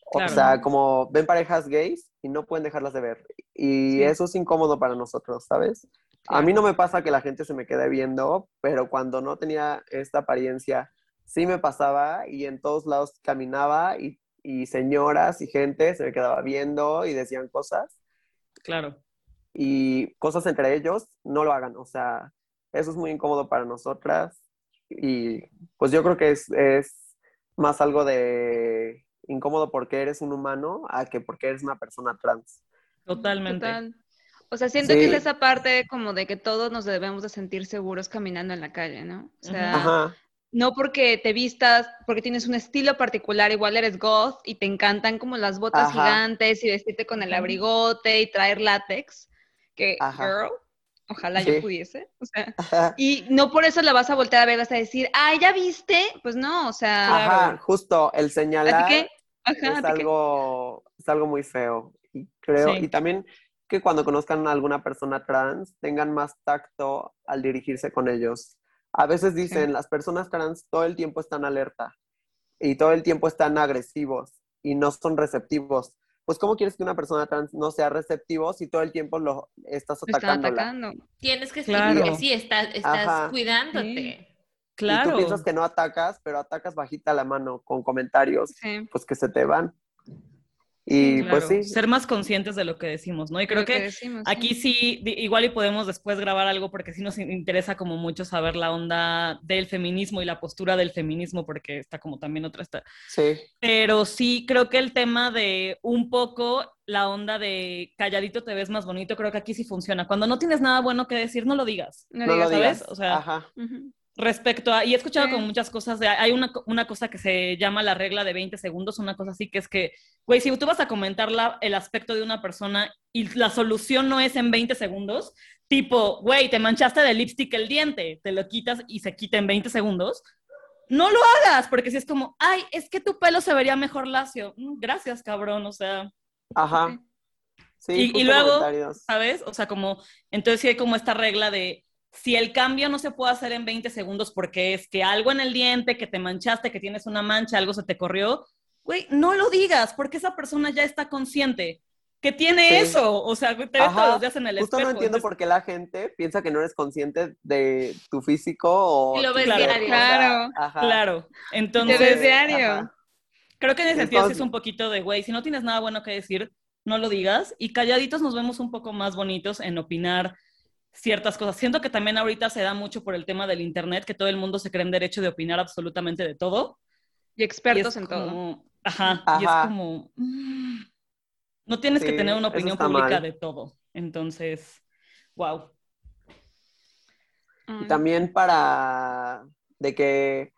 O sea, como ven parejas gays y no pueden dejarlas de ver. Y eso es incómodo para nosotros, ¿sabes? A mí no me pasa que la gente se me quede viendo, pero cuando no tenía esta apariencia, sí me pasaba y en todos lados caminaba y, y señoras y gente se me quedaba viendo y decían cosas. Claro. Y cosas entre ellos, no lo hagan. O sea, eso es muy incómodo para nosotras y pues yo creo que es, es más algo de incómodo porque eres un humano a que porque eres una persona trans. Totalmente. O sea, siento que es esa parte como de que todos nos debemos de sentir seguros caminando en la calle, ¿no? O sea, no porque te vistas, porque tienes un estilo particular, igual eres goth y te encantan como las botas gigantes y vestirte con el abrigote y traer látex, que, girl, Ojalá yo pudiese. O sea, y no por eso la vas a voltear a ver, vas a decir, ah, ¿ya viste? Pues no, o sea. Ajá, justo, el señalar es, algo, es algo muy feo. Y creo, y también que cuando conozcan a alguna persona trans, tengan más tacto al dirigirse con ellos. A veces dicen, las personas trans todo el tiempo están alerta y todo el tiempo están agresivos y no son receptivos pues ¿cómo quieres que una persona trans no sea receptivo si todo el tiempo lo estás atacando? Tienes que claro. sí, estás, estás cuidándote. Claro. Y tú piensas que no atacas, pero atacas bajita la mano con comentarios, pues que se te van. Y pues sí. Ser más conscientes de lo que decimos, ¿no? Y creo que, aquí sí. igual y podemos después grabar algo porque sí nos interesa como mucho saber la onda del feminismo y la postura del feminismo porque está como también otra está. Sí. Pero sí creo que el tema de un poco la onda de calladito te ves más bonito, creo que aquí sí funciona. Cuando no tienes nada bueno que decir, no lo digas. No, lo digas. ¿sabes? O sea, Ajá respecto a, y he escuchado como muchas cosas, de, hay una, una, cosa que se llama la regla de 20 segundos, una cosa así que es que, güey, si tú vas a comentar la, el aspecto de una persona y la solución no es en 20 segundos, tipo, güey, te manchaste de lipstick el diente, te lo quitas y se quita en 20 segundos, no lo hagas, porque si es como, ay, es que tu pelo se vería mejor lacio, mm, gracias, cabrón, o sea. Ajá. Sí, y, y luego, ¿sabes? O sea, como, entonces sí hay como esta regla de si el cambio no se puede hacer en 20 segundos porque es que algo en el diente, que te manchaste, que tienes una mancha, algo se te corrió, güey, no lo digas porque esa persona ya está consciente. ¿Qué tiene eso? O sea, te ves todos los días en el Justo no entiendo por qué la gente piensa que no eres consciente de tu físico o... Y lo ves claro, diario. Claro. Claro. Entonces... Te ves diario. Creo que en ese sentido sí es un poquito de, güey, si no tienes nada bueno que decir, no lo digas. Y calladitos nos vemos un poco más bonitos en opinar ciertas cosas. Siento que también ahorita se da mucho por el tema del Internet, que todo el mundo se cree en derecho de opinar absolutamente de todo. Y expertos Y en todo. como- Ajá, y es Ajá. como... mm, no tienes que tener una opinión pública mal. de todo. Entonces, wow. Y también para de que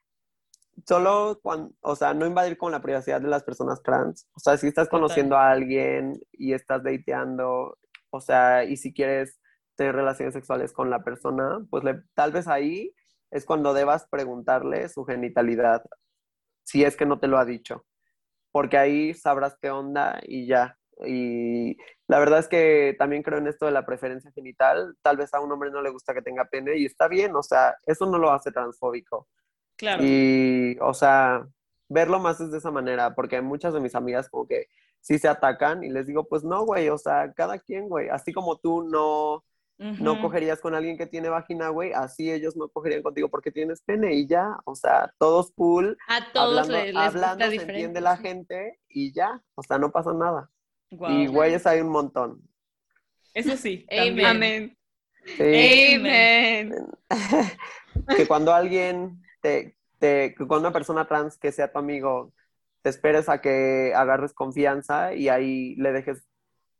solo cuando, o sea, no invadir con la privacidad de las personas trans. O sea, si estás Total. conociendo a alguien y estás dateando, o sea, y si quieres tener relaciones sexuales con la persona, pues le- tal vez ahí es cuando debas preguntarle su genitalidad, si es que no te lo ha dicho. Porque ahí sabrás qué onda y ya. Y la verdad es que también creo en esto de la preferencia genital. Tal vez a un hombre no le gusta que tenga pene y está bien, o sea, eso no lo hace transfóbico. Claro. Y, o sea, verlo más es de esa manera, porque muchas de mis amigas como que sí se atacan y les digo, pues no, güey, o sea, cada quien, güey, así como tú no, no cogerías con alguien que tiene vagina, güey, así ellos no cogerían contigo porque tienes pene y ya, o sea, todos cool, A todos hablando, le- les hablando gusta se diferente. entiende la gente y ya, o sea, no pasa nada. Y güeyes hay un montón. Eso sí. Amen. también. Amén. Sí. Amen. que cuando alguien te, te- que cuando una persona trans que sea tu amigo, te esperes a que agarres confianza y ahí le dejes,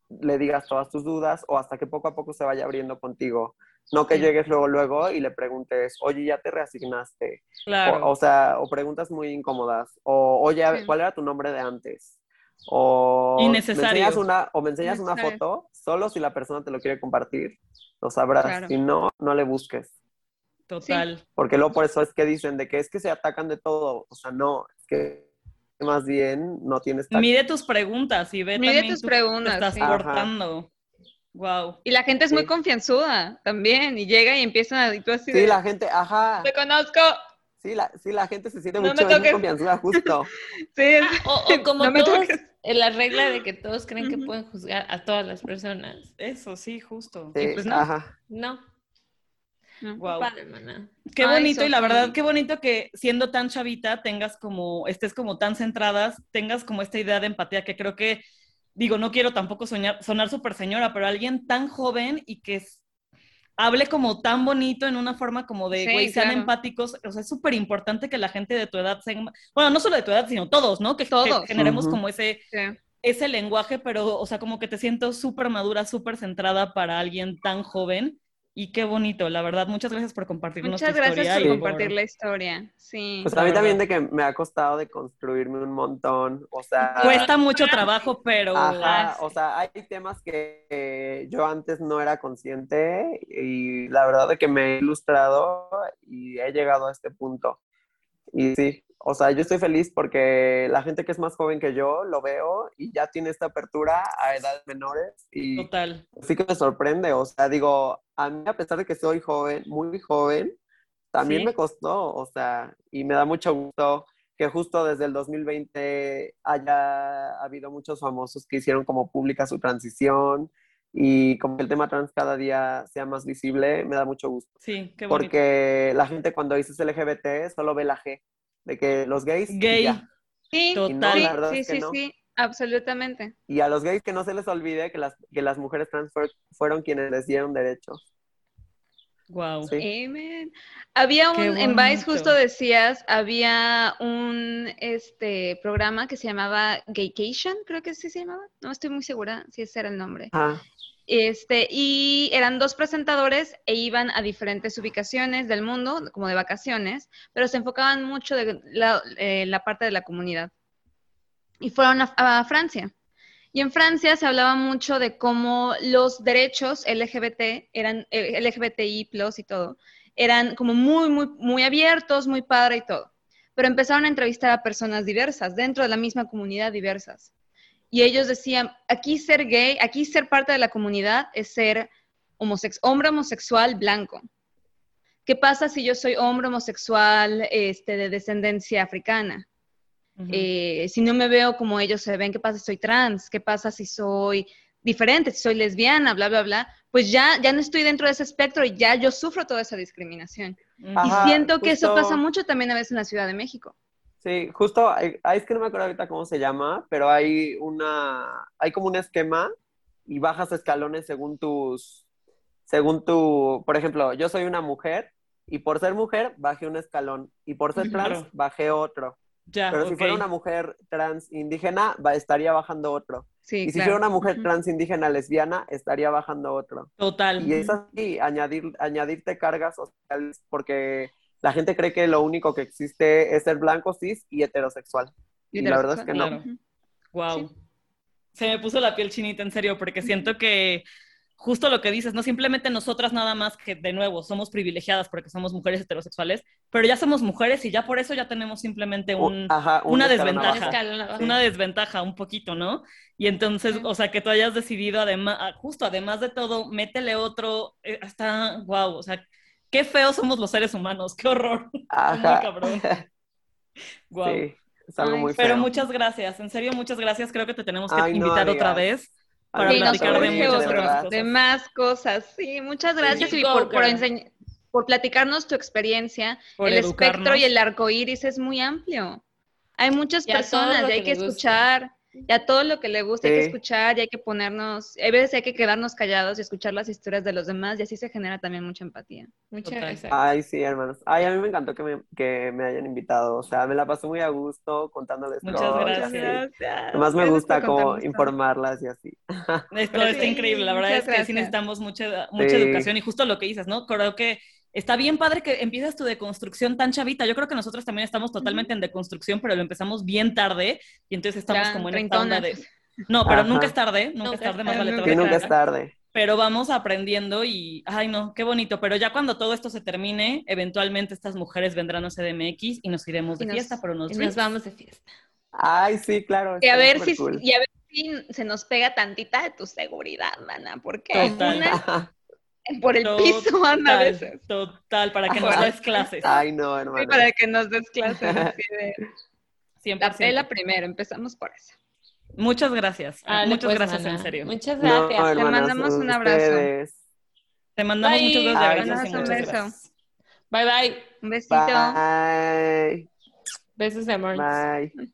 le digas todas tus dudas o hasta que poco a poco se vaya abriendo contigo. No que Sí. llegues luego, luego y le preguntes, oye, ya te reasignaste. Claro. O, o sea, o preguntas muy incómodas. O, oye, Sí. ¿cuál era tu nombre de antes? O Innecesario. Me enseñas una, o me enseñas una foto, solo si la persona te lo quiere compartir, lo sabrás. Claro. Si no, no le busques. Total. Porque luego por eso es que dicen de que es que se atacan de todo. O sea, no, es que más bien no tienes tacto. Mide tus preguntas y ve Mide también tus tú preguntas, te estás sí. Wow. Y la gente es muy confianzuda también y llega y empiezan a... Y tú así Sí, de, la gente, ajá. Te conozco. Sí, la, sí, la gente se siente No mucho toques. confianzuda, justo. Sí, es- O, o como No todos, la regla de que todos creen que pueden juzgar a todas las personas. Eso sí, justo. Sí, Y pues no. ajá. No, No. Wow. padre, maná. Qué Ay, bonito y la verdad, qué bonito que siendo tan chavita tengas como, estés como tan centradas, tengas como esta idea de empatía que creo que, digo, no quiero tampoco soñar, sonar súper señora, pero alguien tan joven y que es- hable como tan bonito en una forma como de, Sí, güey, sean claro. empáticos, o sea, es súper importante que la gente de tu edad, bueno, no solo de tu edad, sino todos, ¿no? Que, que Todos. generemos como ese, Sí. ese lenguaje, pero, o sea, como que te siento súper madura, súper centrada para alguien tan joven. Y qué bonito, la verdad. Muchas gracias por compartirnos Muchas tu gracias historia por compartir la historia. Sí. Pues a mí también de que me ha costado de construirme un montón. O sea, Cuesta mucho trabajo, pero... Ajá, o sea, hay temas que yo antes no era consciente y la verdad de que me he ilustrado y he llegado a este punto. Y sí, o sea, yo estoy feliz porque la gente que es más joven que yo lo veo y ya tiene esta apertura a edades menores y Total. sí que me sorprende. O sea, digo, a mí a pesar de que soy joven, muy joven, también Sí. me costó, o sea, y me da mucho gusto que justo desde el 2020 haya habido muchos famosos que hicieron como pública su transición y como el tema trans cada día sea más visible, me da mucho gusto. Sí, qué bonito. Porque la gente cuando dices LGBT solo ve la G, de que los gays... y Gay. ya. Sí, Total. Y no, sí, la verdad sí, es que sí, no. sí, absolutamente. Y a los gays que no se les olvide que las, que las mujeres trans fuer- fueron quienes les dieron derechos. Wow. Sí. Amen. Había un, en Vice justo decías, había un este programa que se llamaba Gaycation, creo que sí se llamaba, no estoy muy segura si ese era el nombre. Ajá. Este, y eran dos presentadores e iban a diferentes ubicaciones del mundo, como de vacaciones, pero se enfocaban mucho de la, eh, parte de la comunidad. Y fueron a, Francia. Y en Francia se hablaba mucho de cómo los derechos LGBT eran eh, LGBTI y todo, eran como muy, muy, muy abiertos, muy padre y todo. Pero empezaron a entrevistar a personas diversas, dentro de la misma comunidad diversas. Y ellos decían, aquí ser gay, aquí ser parte de la comunidad es ser homosex hombre homosexual blanco. ¿Qué pasa si yo soy hombre homosexual este, de descendencia africana? Ujú. Eh, si no me veo como ellos se ven, ¿qué pasa si soy trans? ¿Qué pasa si soy diferente, si soy lesbiana, bla, bla, bla, pues ya, ya no estoy dentro de ese espectro y ya yo sufro toda esa discriminación. y siento que eso pasa mucho también a veces en la Ciudad de México. Sí, justo, hay, es que no me acuerdo ahorita cómo se llama, pero hay una, hay como un esquema y bajas escalones según tus, según tu, por ejemplo, yo soy una mujer y por ser mujer bajé un escalón y por ser trans bajé otro. Pero si fuera una mujer trans indígena, va, estaría bajando otro. y si fuera una mujer trans indígena lesbiana, estaría bajando otro. Total. Y es así, añadir, añadirte cargas sociales, porque la gente cree que lo único que existe es ser blanco, cis y heterosexual. Y, la verdad es que no. Wow. Se me puso la piel chinita, en serio, porque siento que justo lo que dices, no simplemente nosotras nada más que de nuevo somos privilegiadas porque somos mujeres heterosexuales, pero ya somos mujeres y ya por eso ya tenemos simplemente un, una desventaja, una desventaja un poquito, ¿no? Y entonces, o sea, que tú hayas decidido además, justo además de todo, métele otro, eh, hasta, wow, o sea, qué feos somos los seres humanos, qué horror, muy cabrón. wow. Sí, es algo muy feo. Pero muchas gracias, en serio, muchas gracias, creo que te tenemos que invitar otra vez para platicar de muchas otras cosas. De más cosas, sí, muchas gracias y por, por, por, platicarnos tu experiencia. el espectro y el arco iris es muy amplio. Hay muchas personas y hay que, escuchar y a todo lo que le gusta hay que escuchar y hay que ponernos, hay veces hay que quedarnos callados y escuchar las historias de los demás y así se genera también mucha empatía. Muchas gracias. Ay, sí, hermanos. Ay, a mí me encantó que me, que me hayan invitado, o sea, me la pasé muy a gusto contándoles Muchas gracias. Además me gusta como informarlas y así. Esto está increíble, la verdad es que sí necesitamos mucha, mucha educación y justo lo que dices, ¿no? Creo que está bien padre que empiezas tu deconstrucción tan chavita. Yo creo que nosotros también estamos totalmente en deconstrucción, pero lo empezamos bien tarde y entonces estamos como en esta onda de... No, pero nunca es tarde, nunca, es tarde, más vale tarde. nunca es tarde. Pero vamos aprendiendo y, ay no, qué bonito. Pero ya cuando todo esto se termine, eventualmente estas mujeres vendrán a CDMX y nos iremos de fiesta por unos y nos vamos de fiesta. Ay, sí, claro. Y a ver si, y a ver si se nos pega tantita de tu seguridad, mana, porque Total. por el piso anda a veces. Total, para que nos des clases. Ay, no, hermano. Sí, para que nos des clases. La pela primero, empezamos por eso. Muchas gracias. Muchas pues, gracias, en serio. Muchas gracias. Te mandamos un abrazo. Te mandamos muchos besos. Gracias. Un beso. Bye, bye. Un besito. Bye. Besos de amor. Bye.